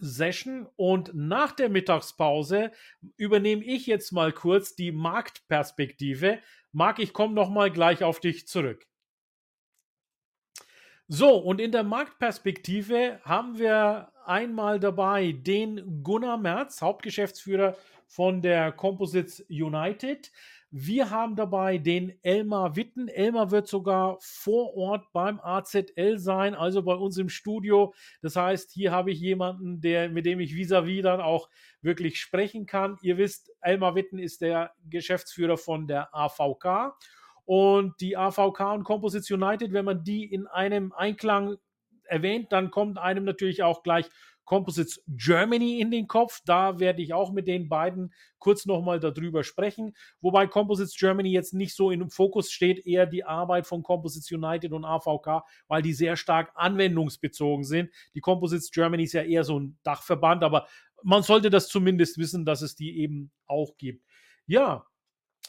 Session und nach der Mittagspause übernehme ich jetzt mal kurz die Marktperspektive. Marc, ich komme noch mal gleich auf dich zurück. So, und in der Marktperspektive haben wir einmal dabei den Gunnar Merz, Hauptgeschäftsführer von der Composites United. Wir haben dabei den Elmar Witten. Elmar wird sogar vor Ort beim AZL sein, also bei uns im Studio. Das heißt, hier habe ich jemanden, der, mit dem ich vis-à-vis -vis dann auch wirklich sprechen kann. Ihr wisst, Elmar Witten ist der Geschäftsführer von der AVK. Und die AVK und Composites United, wenn man die in einem Einklang erwähnt, dann kommt einem natürlich auch gleich Composites Germany in den Kopf. Da werde ich auch mit den beiden kurz nochmal darüber sprechen. Wobei Composites Germany jetzt nicht so im Fokus steht, eher die Arbeit von Composites United und AVK, weil die sehr stark anwendungsbezogen sind. Die Composites Germany ist ja eher so ein Dachverband, aber man sollte das zumindest wissen, dass es die eben auch gibt. Ja,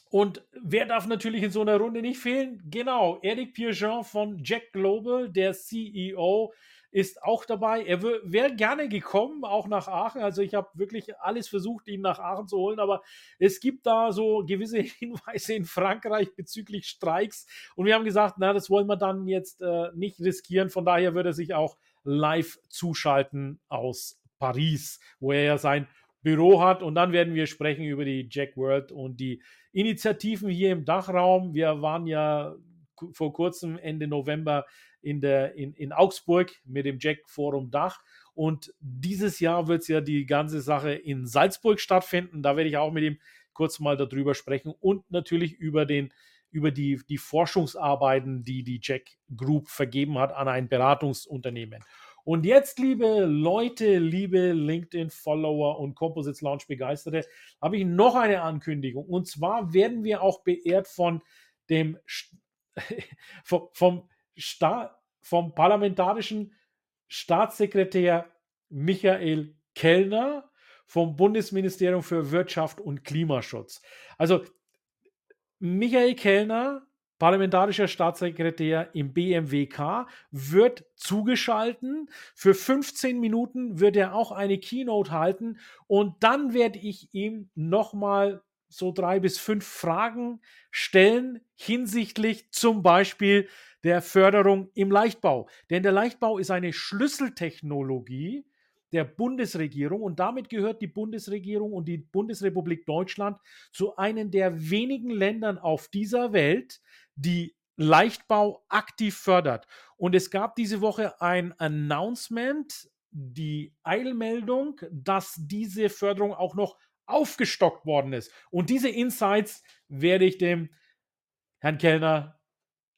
und wer darf natürlich in so einer Runde nicht fehlen? Genau, Eric Pierjean von Jack Global, der CEO ist auch dabei. Er wäre gerne gekommen, auch nach Aachen. Also ich habe wirklich alles versucht, ihn nach Aachen zu holen, aber es gibt da so gewisse Hinweise in Frankreich bezüglich Streiks. Und wir haben gesagt, na, das wollen wir dann jetzt äh, nicht riskieren. Von daher würde er sich auch live zuschalten aus Paris, wo er ja sein Büro hat. Und dann werden wir sprechen über die Jack World und die Initiativen hier im Dachraum. Wir waren ja vor kurzem Ende November in, der, in, in Augsburg mit dem Jack Forum Dach. Und dieses Jahr wird es ja die ganze Sache in Salzburg stattfinden. Da werde ich auch mit ihm kurz mal darüber sprechen und natürlich über den über die, die Forschungsarbeiten, die die Jack Group vergeben hat an ein Beratungsunternehmen. Und jetzt, liebe Leute, liebe LinkedIn-Follower und Composites Launch Begeisterte, habe ich noch eine Ankündigung. Und zwar werden wir auch beehrt von dem vom Sta vom parlamentarischen Staatssekretär Michael Kellner vom Bundesministerium für Wirtschaft und Klimaschutz. Also Michael Kellner, parlamentarischer Staatssekretär im BMWK, wird zugeschalten. Für 15 Minuten wird er auch eine Keynote halten und dann werde ich ihm nochmal so drei bis fünf Fragen stellen hinsichtlich zum Beispiel der Förderung im Leichtbau. Denn der Leichtbau ist eine Schlüsseltechnologie der Bundesregierung und damit gehört die Bundesregierung und die Bundesrepublik Deutschland zu einem der wenigen Ländern auf dieser Welt, die Leichtbau aktiv fördert. Und es gab diese Woche ein Announcement, die Eilmeldung, dass diese Förderung auch noch aufgestockt worden ist. Und diese Insights werde ich dem Herrn Kellner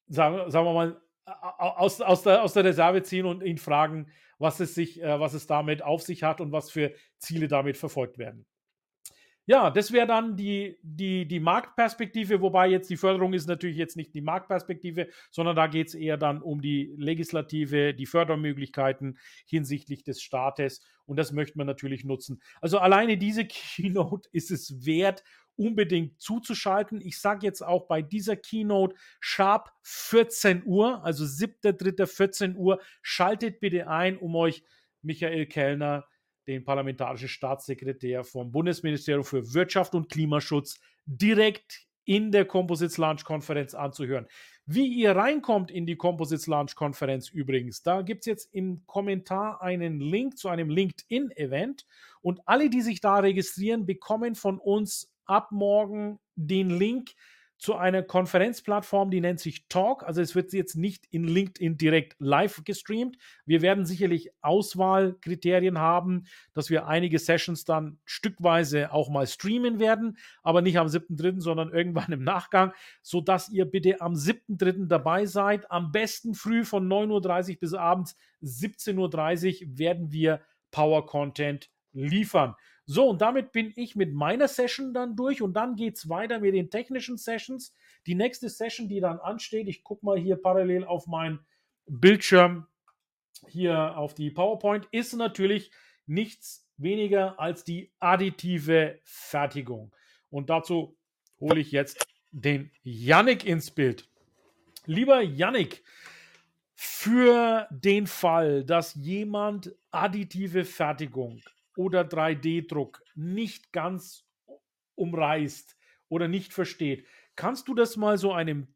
sagen, sagen wir mal, aus, aus, der, aus der Reserve ziehen und ihn fragen, was es, sich, äh, was es damit auf sich hat und was für Ziele damit verfolgt werden. Ja, das wäre dann die, die, die Marktperspektive, wobei jetzt die Förderung ist natürlich jetzt nicht die Marktperspektive, sondern da geht es eher dann um die Legislative, die Fördermöglichkeiten hinsichtlich des Staates und das möchte man natürlich nutzen. Also alleine diese Keynote ist es wert, unbedingt zuzuschalten. Ich sage jetzt auch bei dieser Keynote sharp 14 Uhr, also 7.3. Uhr, schaltet bitte ein, um euch Michael Kellner, den parlamentarischen Staatssekretär vom Bundesministerium für Wirtschaft und Klimaschutz, direkt in der Composites Launch Konferenz anzuhören. Wie ihr reinkommt in die Composites Launch Konferenz übrigens, da gibt es jetzt im Kommentar einen Link zu einem LinkedIn-Event und alle, die sich da registrieren, bekommen von uns ab morgen den Link zu einer Konferenzplattform, die nennt sich Talk. Also es wird jetzt nicht in LinkedIn direkt live gestreamt. Wir werden sicherlich Auswahlkriterien haben, dass wir einige Sessions dann stückweise auch mal streamen werden, aber nicht am 7.3., sondern irgendwann im Nachgang, sodass ihr bitte am 7.3. dabei seid. Am besten früh von 9.30 Uhr bis abends 17.30 Uhr werden wir Power Content liefern. So, und damit bin ich mit meiner Session dann durch und dann geht es weiter mit den technischen Sessions. Die nächste Session, die dann ansteht, ich gucke mal hier parallel auf meinen Bildschirm, hier auf die PowerPoint, ist natürlich nichts weniger als die additive Fertigung. Und dazu hole ich jetzt den Yannick ins Bild. Lieber Yannick, für den Fall, dass jemand additive Fertigung oder 3D-Druck nicht ganz umreißt oder nicht versteht, kannst du das mal so einem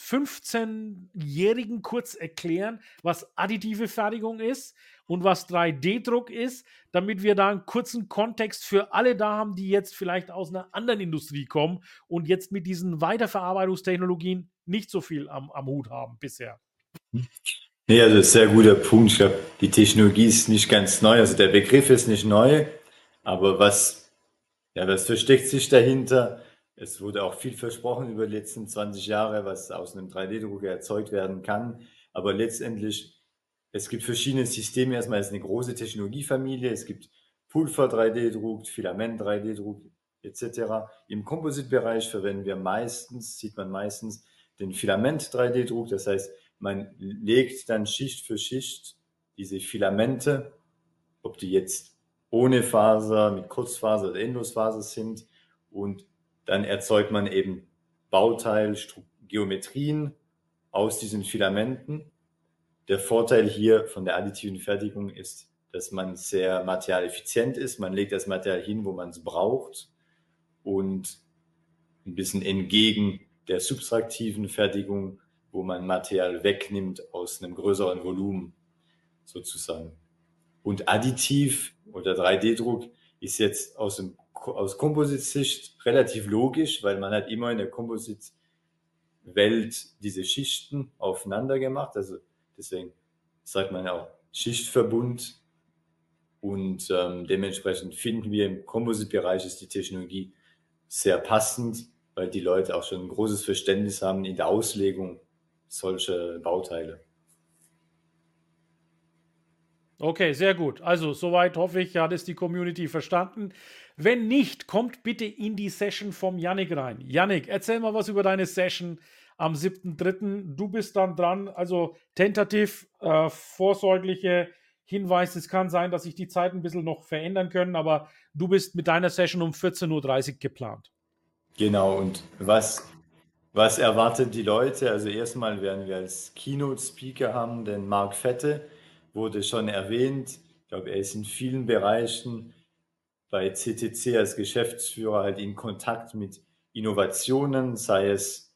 15-Jährigen kurz erklären, was additive Fertigung ist und was 3D-Druck ist, damit wir da einen kurzen Kontext für alle da haben, die jetzt vielleicht aus einer anderen Industrie kommen und jetzt mit diesen Weiterverarbeitungstechnologien nicht so viel am, am Hut haben bisher? Nee, also sehr guter Punkt. Ich glaube, die Technologie ist nicht ganz neu. Also der Begriff ist nicht neu, aber was, ja, was versteckt sich dahinter? Es wurde auch viel versprochen über die letzten 20 Jahre, was aus einem 3D-Drucker erzeugt werden kann. Aber letztendlich, es gibt verschiedene Systeme. Erstmal ist eine große Technologiefamilie. Es gibt Pulver 3D-Druck, Filament 3D-Druck etc. Im Composite-Bereich verwenden wir meistens, sieht man meistens, den Filament 3D-Druck. Das heißt, man legt dann Schicht für Schicht diese Filamente, ob die jetzt ohne Faser, mit Kurzfaser oder Endlosfaser sind und dann erzeugt man eben Bauteilgeometrien aus diesen Filamenten. Der Vorteil hier von der additiven Fertigung ist, dass man sehr materialeffizient ist. Man legt das Material hin, wo man es braucht und ein bisschen entgegen der subtraktiven Fertigung, wo man Material wegnimmt aus einem größeren Volumen sozusagen. Und additiv oder 3D-Druck ist jetzt aus, dem, aus Kompositsicht relativ logisch, weil man hat immer in der Kompositwelt diese Schichten aufeinander gemacht. Also deswegen sagt man auch Schichtverbund. Und ähm, dementsprechend finden wir im Composite-Bereich ist die Technologie sehr passend, weil die Leute auch schon ein großes Verständnis haben in der Auslegung solcher Bauteile. Okay, sehr gut. Also, soweit hoffe ich, hat es die Community verstanden. Wenn nicht, kommt bitte in die Session vom Yannick rein. Yannick, erzähl mal was über deine Session am 7.3. Du bist dann dran, also tentativ, äh, vorsorgliche Hinweis. Es kann sein, dass sich die Zeiten ein bisschen noch verändern können, aber du bist mit deiner Session um 14.30 Uhr geplant. Genau, und was, was erwartet die Leute? Also erstmal werden wir als Keynote-Speaker haben den Marc Fette wurde schon erwähnt. Ich glaube, er ist in vielen Bereichen bei CTC als Geschäftsführer halt in Kontakt mit Innovationen, sei es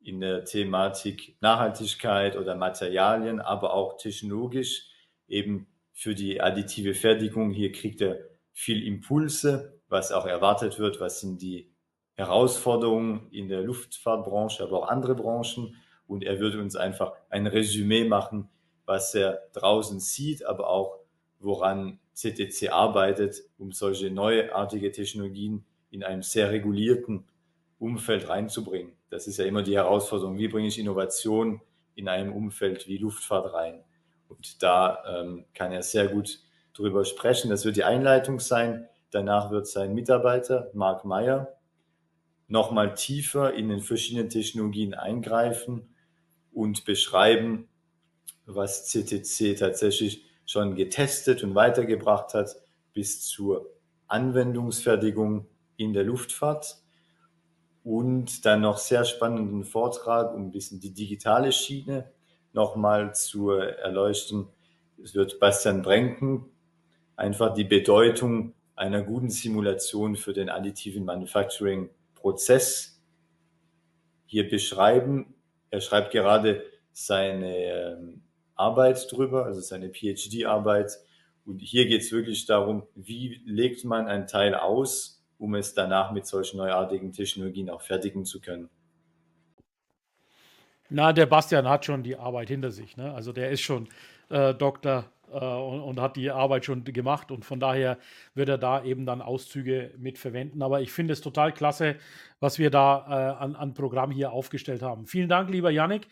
in der Thematik Nachhaltigkeit oder Materialien, aber auch technologisch eben für die additive Fertigung. Hier kriegt er viel Impulse, was auch erwartet wird, was sind die Herausforderungen in der Luftfahrtbranche, aber auch andere Branchen. Und er wird uns einfach ein Resümee machen, was er draußen sieht, aber auch woran CTC arbeitet, um solche neuartige Technologien in einem sehr regulierten Umfeld reinzubringen. Das ist ja immer die Herausforderung. Wie bringe ich Innovation in einem Umfeld wie Luftfahrt rein? Und da ähm, kann er sehr gut drüber sprechen. Das wird die Einleitung sein. Danach wird sein Mitarbeiter, Mark Meyer, nochmal tiefer in den verschiedenen Technologien eingreifen und beschreiben, was CTC tatsächlich schon getestet und weitergebracht hat bis zur Anwendungsfertigung in der Luftfahrt. Und dann noch sehr spannenden Vortrag, um ein bisschen die digitale Schiene nochmal zu erleuchten. Es wird Bastian Brenken einfach die Bedeutung einer guten Simulation für den additiven Manufacturing-Prozess hier beschreiben. Er schreibt gerade seine ähm, Arbeit drüber, also seine PhD-Arbeit. Und hier geht es wirklich darum, wie legt man ein Teil aus, um es danach mit solchen neuartigen Technologien auch fertigen zu können. Na, der Bastian hat schon die Arbeit hinter sich. Ne? Also der ist schon äh, Doktor äh, und, und, hat die Arbeit schon gemacht und von daher wird er da eben dann Auszüge mit verwenden. Aber ich finde es total klasse, was wir da äh, an, an Programm hier aufgestellt haben. Vielen Dank, lieber Yannick.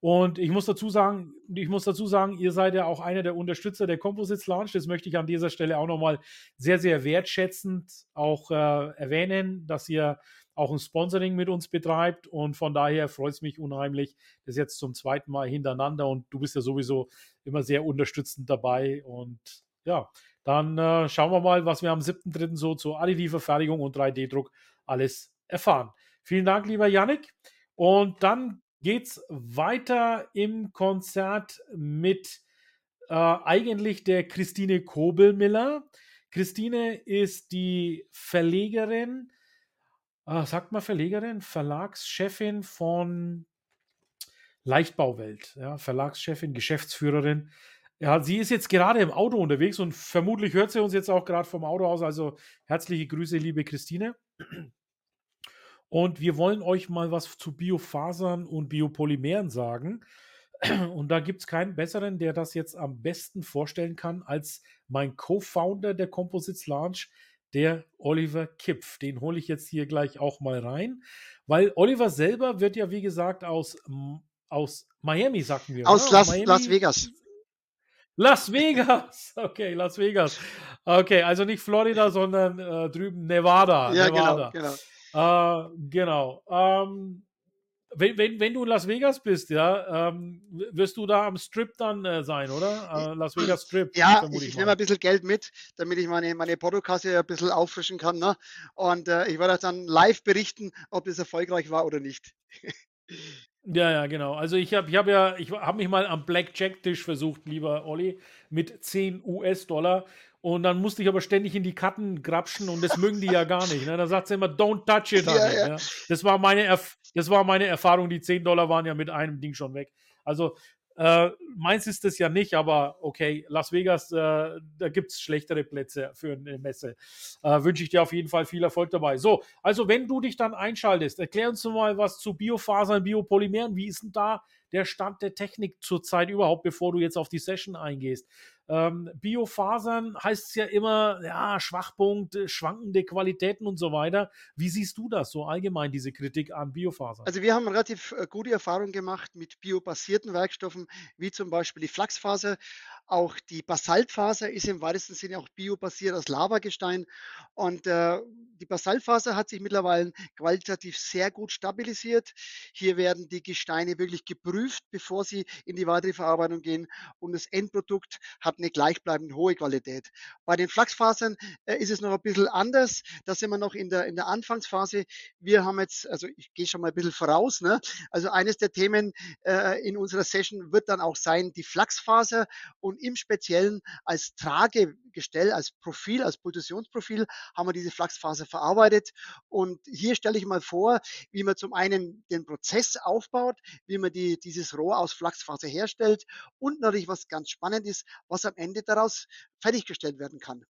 Und ich muss dazu sagen, ich muss dazu sagen, ihr seid ja auch einer der Unterstützer der Composites Launch. Das möchte ich an dieser Stelle auch nochmal sehr, sehr wertschätzend auch äh, erwähnen, dass ihr auch ein Sponsoring mit uns betreibt. Und von daher freut es mich unheimlich, das jetzt zum zweiten Mal hintereinander. Und du bist ja sowieso immer sehr unterstützend dabei. Und ja, dann äh, schauen wir mal, was wir am 7.3. so zur additiver Fertigung und 3D-Druck alles erfahren. Vielen Dank, lieber Yannick. Und dann geht's weiter im Konzert mit äh, eigentlich der Christine Kobelmiller. Christine ist die Verlegerin, äh, sagt mal Verlegerin, Verlagschefin von Leichtbauwelt, ja, Verlagschefin, Geschäftsführerin. Ja, sie ist jetzt gerade im Auto unterwegs und vermutlich hört sie uns jetzt auch gerade vom Auto aus. Also herzliche Grüße, liebe Christine. Und wir wollen euch mal was zu Biofasern und Biopolymeren sagen. Und da gibt es keinen besseren, der das jetzt am besten vorstellen kann, als mein Co-Founder der Composites Launch, der Oliver Kipf. Den hole ich jetzt hier gleich auch mal rein, weil Oliver selber wird ja, wie gesagt, aus, aus Miami, sagten wir. Aus Las, Las Vegas. Las Vegas. Okay, Las Vegas. Okay, also nicht Florida, sondern äh, drüben Nevada. Ja, Nevada. genau. genau. Äh, genau. Ähm, wenn, wenn, wenn du in Las Vegas bist, ja, ähm, wirst du da am Strip dann äh, sein, oder? Äh, Las Vegas Strip. Ja, ich, ich nehme ein bisschen Geld mit, damit ich meine, meine Portokasse ein bisschen auffrischen kann. Ne? Und äh, ich werde dann live berichten, ob es erfolgreich war oder nicht. Ja, ja, genau. Also ich habe ich hab ja, ich habe mich mal am Blackjack-Tisch versucht, lieber Olli, mit 10 US-Dollar. Und dann musste ich aber ständig in die Karten grapschen und das mögen die ja gar nicht. Ne? Da sagt sie immer, don't touch it. Ja, ja. Ne? Das, war meine das war meine Erfahrung. Die 10 Dollar waren ja mit einem Ding schon weg. Also äh, meins ist es ja nicht, aber okay, Las Vegas, äh, da gibt es schlechtere Plätze für eine Messe. Äh, Wünsche ich dir auf jeden Fall viel Erfolg dabei. So, also wenn du dich dann einschaltest, erklär uns mal was zu Biofasern, Biopolymeren. Wie ist denn da der Stand der Technik zurzeit überhaupt, bevor du jetzt auf die Session eingehst? Ähm, Biofasern heißt es ja immer, ja, Schwachpunkt, äh, schwankende Qualitäten und so weiter. Wie siehst du das so allgemein, diese Kritik an Biofasern? Also wir haben relativ äh, gute Erfahrungen gemacht mit biobasierten Werkstoffen, wie zum Beispiel die Flachsfaser. Auch die Basaltfaser ist im weitesten Sinne auch biobasiert aus Lavagestein. Und äh, die Basaltfaser hat sich mittlerweile qualitativ sehr gut stabilisiert. Hier werden die Gesteine wirklich geprüft, bevor sie in die weitere Verarbeitung gehen. Und das Endprodukt hat eine gleichbleibend hohe Qualität. Bei den Flachsfasern äh, ist es noch ein bisschen anders. Da sind wir noch in der, in der Anfangsphase. Wir haben jetzt, also ich gehe schon mal ein bisschen voraus, ne? also eines der Themen äh, in unserer Session wird dann auch sein, die Flachsfaser und im Speziellen als Tragegestell, als Profil, als Pulsationsprofil haben wir diese Flachsfaser verarbeitet. Und hier stelle ich mal vor, wie man zum einen den Prozess aufbaut, wie man die, dieses Rohr aus Flachsfaser herstellt und natürlich was ganz spannend ist, was am Ende daraus fertiggestellt werden kann.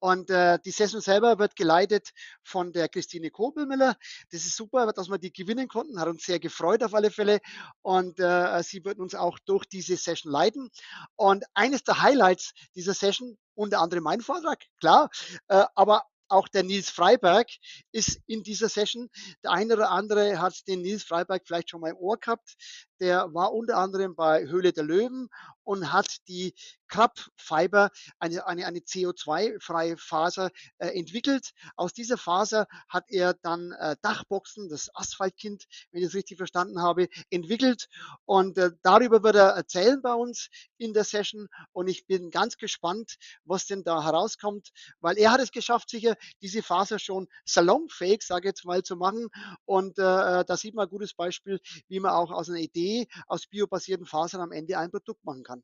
Und äh, die Session selber wird geleitet von der Christine Kobelmüller. Das ist super, dass wir die gewinnen konnten, hat uns sehr gefreut auf alle Fälle. Und äh, sie wird uns auch durch diese Session leiten. Und eines der Highlights dieser Session, unter anderem mein Vortrag, klar, äh, aber auch der Nils Freiberg ist in dieser Session. Der eine oder andere hat den Nils Freiberg vielleicht schon mal im Ohr gehabt. Der war unter anderem bei Höhle der Löwen und hat die Crab Fiber, eine, eine, eine CO2-freie Faser äh, entwickelt. Aus dieser Faser hat er dann äh, Dachboxen, das Asphaltkind, wenn ich es richtig verstanden habe, entwickelt. Und äh, darüber wird er erzählen bei uns in der Session. Und ich bin ganz gespannt, was denn da herauskommt, weil er hat es geschafft, sicher diese Faser schon salonfähig, sage ich jetzt mal, zu machen. Und äh, da sieht man ein gutes Beispiel, wie man auch aus einer Idee aus biobasierten Fasern am Ende ein Produkt machen kann.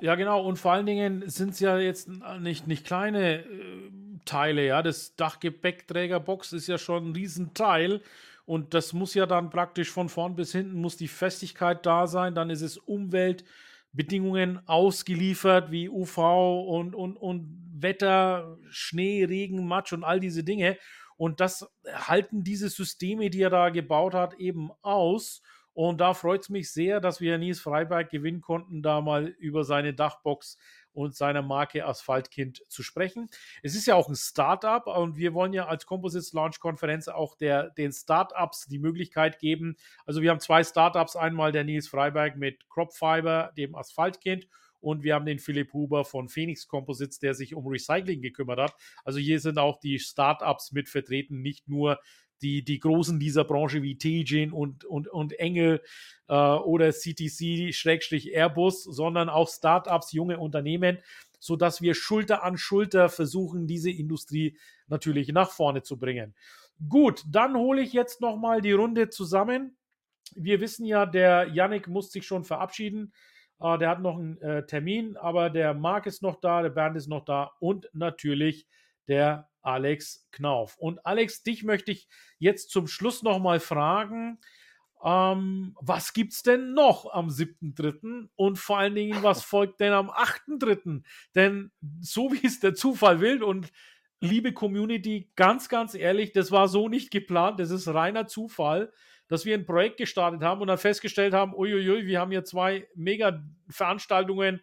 Ja, genau. Und vor allen Dingen sind es ja jetzt nicht, nicht kleine äh, Teile. Ja, das Dachgepäckträgerbox ist ja schon ein Riesenteil. Und das muss ja dann praktisch von vorn bis hinten muss die Festigkeit da sein. Dann ist es Umweltbedingungen ausgeliefert wie UV und, und, und Wetter, Schnee, Regen, Matsch und all diese Dinge. Und das halten diese Systeme, die er da gebaut hat, eben aus. Und da freut es mich sehr, dass wir Nils Freiberg gewinnen konnten, da mal über seine Dachbox und seine Marke Asphaltkind zu sprechen. Es ist ja auch ein Startup und wir wollen ja als Composites Launch Konferenz auch der, den Startups die Möglichkeit geben. Also wir haben zwei Startups, einmal der Nils Freiberg mit Cropfiber, dem Asphaltkind und wir haben den Philipp Huber von Phoenix Composites, der sich um Recycling gekümmert hat. Also hier sind auch die Startups mit vertreten, nicht nur die, die Großen dieser Branche wie Teijin und, und, und Engel äh, oder CTC-Airbus, sondern auch Startups, junge Unternehmen, sodass wir Schulter an Schulter versuchen, diese Industrie natürlich nach vorne zu bringen. Gut, dann hole ich jetzt nochmal die Runde zusammen. Wir wissen ja, der Yannick muss sich schon verabschieden. Uh, der hat noch einen äh, Termin, aber der Marc ist noch da, der Bernd ist noch da und natürlich der Alex Knauf. Und Alex, dich möchte ich jetzt zum Schluss nochmal fragen, ähm, was es denn noch am 7.3. und vor allen Dingen, was folgt denn am 8.3.? Denn so wie es der Zufall will und liebe Community, ganz, ganz ehrlich, das war so nicht geplant, das ist reiner Zufall, dass wir ein Projekt gestartet haben und dann festgestellt haben, uiuiui, wir haben hier zwei Mega-Veranstaltungen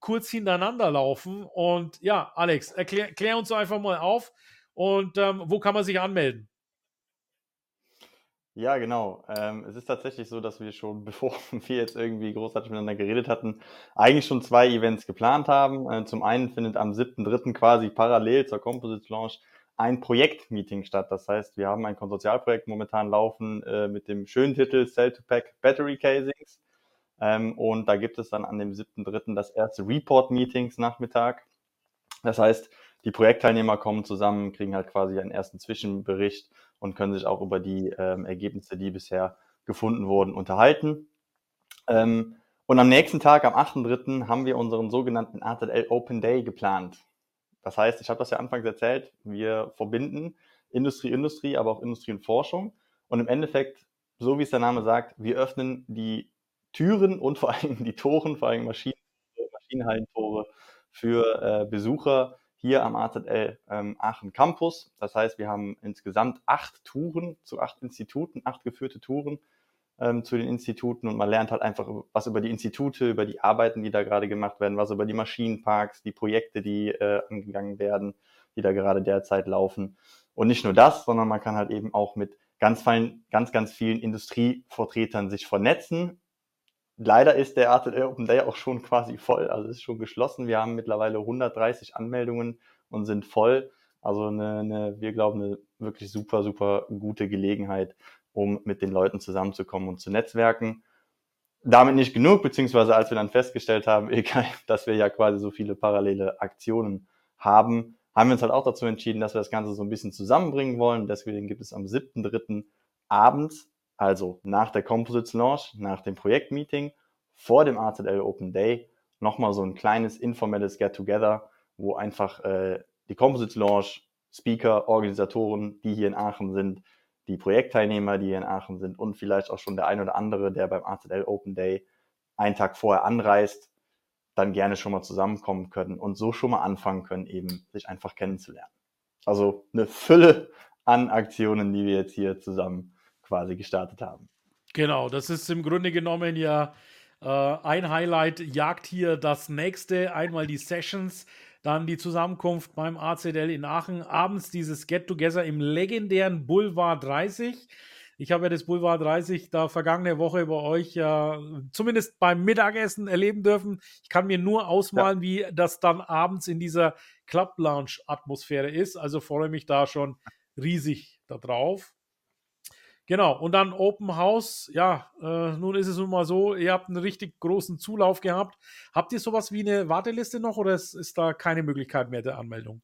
kurz hintereinander laufen. Und ja, Alex, erklär, erklär uns einfach mal auf und ähm, wo kann man sich anmelden? Ja, genau. Ähm, es ist tatsächlich so, dass wir schon, bevor wir jetzt irgendwie großartig miteinander geredet hatten, eigentlich schon zwei Events geplant haben. Äh, zum einen findet am 7.3. quasi parallel zur Composite Launch ein Projektmeeting statt. Das heißt, wir haben ein Konsortialprojekt momentan laufen äh, mit dem schönen Titel Cell to Pack Battery Casings. Ähm, und da gibt es dann an dem 7.3. das erste Report-Meetings Nachmittag. Das heißt, die Projektteilnehmer kommen zusammen, kriegen halt quasi einen ersten Zwischenbericht und können sich auch über die ähm, Ergebnisse, die bisher gefunden wurden, unterhalten. Ähm, und am nächsten Tag, am 8.3., haben wir unseren sogenannten AZL Open Day geplant. Das heißt, ich habe das ja anfangs erzählt, wir verbinden Industrie, Industrie, aber auch Industrie und Forschung. Und im Endeffekt, so wie es der Name sagt, wir öffnen die Türen und vor allem die Toren, vor allem Maschinen, Maschinenhallentore für äh, Besucher hier am AZL ähm, Aachen Campus. Das heißt, wir haben insgesamt acht Touren zu acht Instituten, acht geführte Touren ähm, zu den Instituten und man lernt halt einfach was über die Institute, über die Arbeiten, die da gerade gemacht werden, was über die Maschinenparks, die Projekte, die äh, angegangen werden, die da gerade derzeit laufen. Und nicht nur das, sondern man kann halt eben auch mit ganz, fein, ganz, ganz vielen Industrievertretern sich vernetzen Leider ist der ATL Open Day auch schon quasi voll, also ist schon geschlossen. Wir haben mittlerweile 130 Anmeldungen und sind voll. Also eine, eine, wir glauben, eine wirklich super, super gute Gelegenheit, um mit den Leuten zusammenzukommen und zu netzwerken. Damit nicht genug, beziehungsweise als wir dann festgestellt haben, dass wir ja quasi so viele parallele Aktionen haben, haben wir uns halt auch dazu entschieden, dass wir das Ganze so ein bisschen zusammenbringen wollen. Deswegen gibt es am 7.3. abends also nach der Composites Launch, nach dem Projektmeeting, vor dem AZL Open Day, nochmal so ein kleines informelles Get-Together, wo einfach äh, die Composites Launch, Speaker, Organisatoren, die hier in Aachen sind, die Projektteilnehmer, die hier in Aachen sind und vielleicht auch schon der ein oder andere, der beim AZL Open Day einen Tag vorher anreist, dann gerne schon mal zusammenkommen können und so schon mal anfangen können, eben sich einfach kennenzulernen. Also eine Fülle an Aktionen, die wir jetzt hier zusammen quasi gestartet haben. Genau, das ist im Grunde genommen ja äh, ein Highlight, jagt hier das nächste. Einmal die Sessions, dann die Zusammenkunft beim ACDL in Aachen, abends dieses Get-Together im legendären Boulevard 30. Ich habe ja das Boulevard 30 da vergangene Woche bei euch ja zumindest beim Mittagessen erleben dürfen. Ich kann mir nur ausmalen, ja. wie das dann abends in dieser Club Lounge Atmosphäre ist. Also freue mich da schon riesig darauf. Genau, und dann Open House. Ja, äh, nun ist es nun mal so, ihr habt einen richtig großen Zulauf gehabt. Habt ihr sowas wie eine Warteliste noch oder ist, ist da keine Möglichkeit mehr der Anmeldung?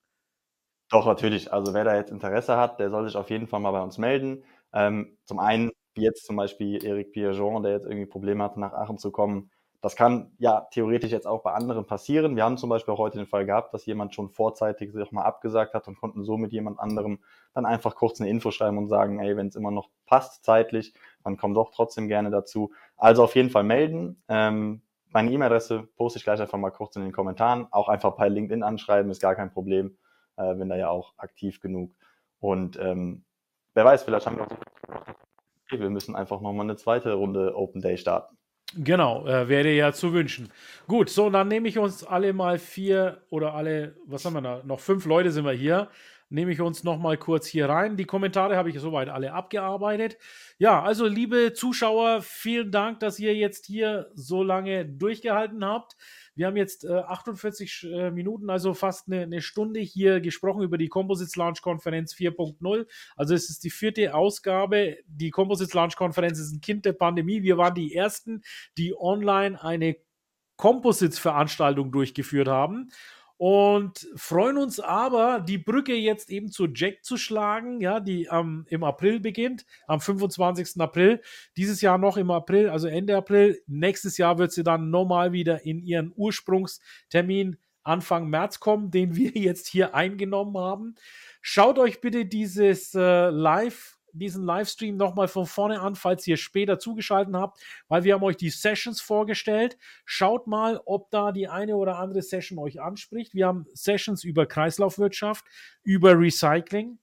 Doch, natürlich. Also wer da jetzt Interesse hat, der soll sich auf jeden Fall mal bei uns melden. Ähm, zum einen, wie jetzt zum Beispiel Eric Pierrejean, der jetzt irgendwie Probleme hat, nach Aachen zu kommen, das kann ja theoretisch jetzt auch bei anderen passieren. Wir haben zum Beispiel auch heute den Fall gehabt, dass jemand schon vorzeitig sich auch mal abgesagt hat und konnten so mit jemand anderem dann einfach kurz eine Info schreiben und sagen, ey, wenn es immer noch passt zeitlich, dann komm doch trotzdem gerne dazu. Also auf jeden Fall melden. Ähm, meine E-Mail-Adresse poste ich gleich einfach mal kurz in den Kommentaren. Auch einfach bei LinkedIn anschreiben, ist gar kein Problem. Äh, bin da ja auch aktiv genug. Und ähm, wer weiß, vielleicht haben wir auch wir müssen einfach nochmal eine zweite Runde Open Day starten. Genau, äh, wäre ja zu wünschen. Gut, so, dann nehme ich uns alle mal vier oder alle, was haben wir da? Noch fünf Leute sind wir hier. Nehme ich uns noch mal kurz hier rein. Die Kommentare habe ich soweit alle abgearbeitet. Ja, also liebe Zuschauer, vielen Dank, dass ihr jetzt hier so lange durchgehalten habt. Wir haben jetzt äh, 48 äh, Minuten, also fast eine, eine, Stunde hier gesprochen über die Composites Launch Konferenz 4.0. Also es ist die vierte Ausgabe. Die Composites Launch Konferenz ist ein Kind der Pandemie. Wir waren die ersten, die online eine Composites-Veranstaltung durchgeführt haben und freuen uns aber, die Brücke jetzt eben zu Jack zu schlagen, ja, die ähm, im April beginnt, am 25. April. Dieses Jahr noch im April, also Ende April. Nächstes Jahr wird sie dann normal wieder in ihren Ursprungstermin Anfang März kommen, den wir jetzt hier eingenommen haben. Schaut euch bitte dieses äh, Live diesen Livestream nochmal von vorne an, falls ihr später zugeschaltet habt, weil wir haben euch die Sessions vorgestellt. Schaut mal, ob da die eine oder andere Session euch anspricht. Wir haben Sessions über Kreislaufwirtschaft, über Recycling,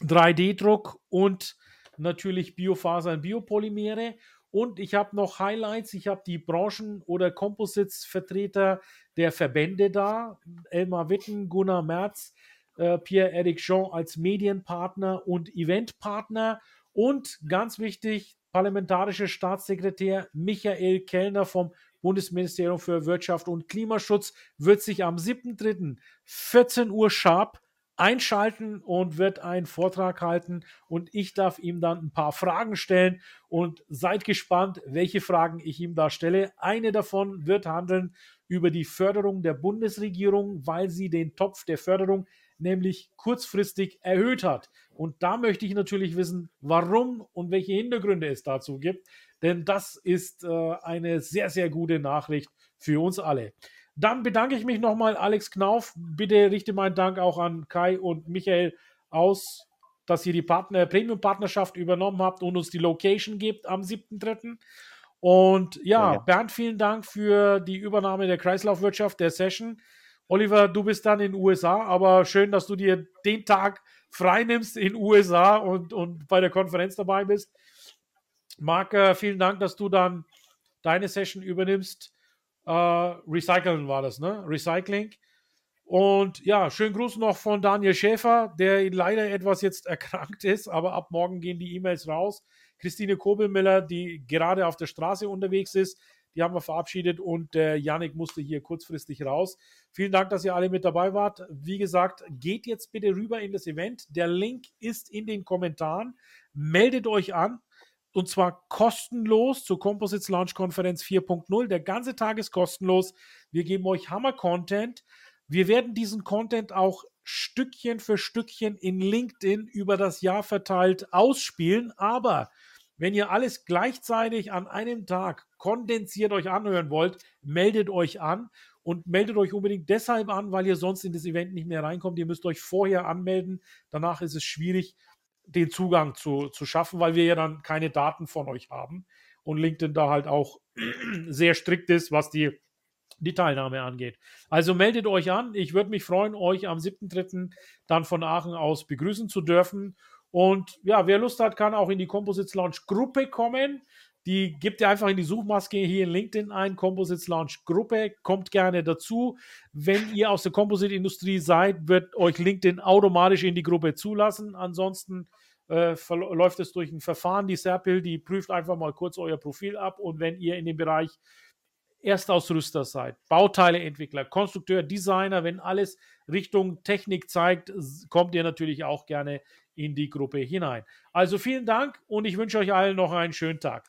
3D-Druck und natürlich Biofasern, Biopolymere. Und ich habe noch Highlights. Ich habe die Branchen- oder Composites-Vertreter der Verbände da. Elmar Witten, Gunnar Merz, äh, Pierre-Eric Jean als Medienpartner und Eventpartner und ganz wichtig, parlamentarischer Staatssekretär Michael Kellner vom Bundesministerium für Wirtschaft und Klimaschutz wird sich am 7.3. 14 Uhr sharp einschalten und wird einen Vortrag halten und ich darf ihm dann ein paar Fragen stellen und seid gespannt, welche Fragen ich ihm da stelle. Eine davon wird handeln über die Förderung der Bundesregierung, weil sie den Topf der Förderung nämlich kurzfristig erhöht hat. Und da möchte ich natürlich wissen, warum und welche Hintergründe es dazu gibt, denn das ist äh, eine sehr, sehr gute Nachricht für uns alle. Dann bedanke ich mich nochmal, Alex Knauf. Bitte richte meinen Dank auch an Kai und Michael aus, dass ihr die Partner, Premium-Partnerschaft übernommen habt und uns die Location gebt am 7.3. Und ja, ja, Bernd, vielen Dank für die Übernahme der Kreislaufwirtschaft, der Session. Oliver, du bist dann in den USA, aber schön, dass du dir den Tag frei nimmst in den USA und, und bei der Konferenz dabei bist. Marc, äh, vielen Dank, dass du dann deine Session übernimmst. Äh, Recyceln war das, ne? Recycling. Und ja, schönen Gruß noch von Daniel Schäfer, der leider etwas jetzt erkrankt ist, aber ab morgen gehen die E-Mails raus. Christine Kobelmiller, die gerade auf der Straße unterwegs ist, die haben wir verabschiedet und der Yannick musste hier kurzfristig raus. Vielen Dank, dass ihr alle mit dabei wart. Wie gesagt, geht jetzt bitte rüber in das Event. Der Link ist in den Kommentaren. Meldet euch an und zwar kostenlos zur Composites Launch Konferenz 4.0. Der ganze Tag ist kostenlos. Wir geben euch Hammer-Content. Wir werden diesen Content auch Stückchen für Stückchen in LinkedIn über das Jahr verteilt ausspielen, aber wenn ihr alles gleichzeitig an einem Tag kondensiert euch anhören wollt, meldet euch an und meldet euch unbedingt deshalb an, weil ihr sonst in das Event nicht mehr reinkommt. Ihr müsst euch vorher anmelden. Danach ist es schwierig, den Zugang zu, zu schaffen, weil wir ja dann keine Daten von euch haben und LinkedIn da halt auch sehr strikt ist, was die, die Teilnahme angeht. Also meldet euch an. Ich würde mich freuen, euch am 7.3. dann von Aachen aus begrüßen zu dürfen. Und ja, wer Lust hat, kann auch in die Composites Launch Gruppe kommen. Die gibt ihr einfach in die Suchmaske hier in LinkedIn ein, Composites Launch Gruppe. Kommt gerne dazu. Wenn ihr aus der Composite-Industrie seid, wird euch LinkedIn automatisch in die Gruppe zulassen. Ansonsten äh, läuft es durch ein Verfahren. Die Serpil, die prüft einfach mal kurz euer Profil ab. Und wenn ihr in dem Bereich Erstausrüster seid, Bauteileentwickler, Konstrukteur, Designer, wenn alles Richtung Technik zeigt, kommt ihr natürlich auch gerne in die Gruppe hinein. Also vielen Dank und ich wünsche euch allen noch einen schönen Tag.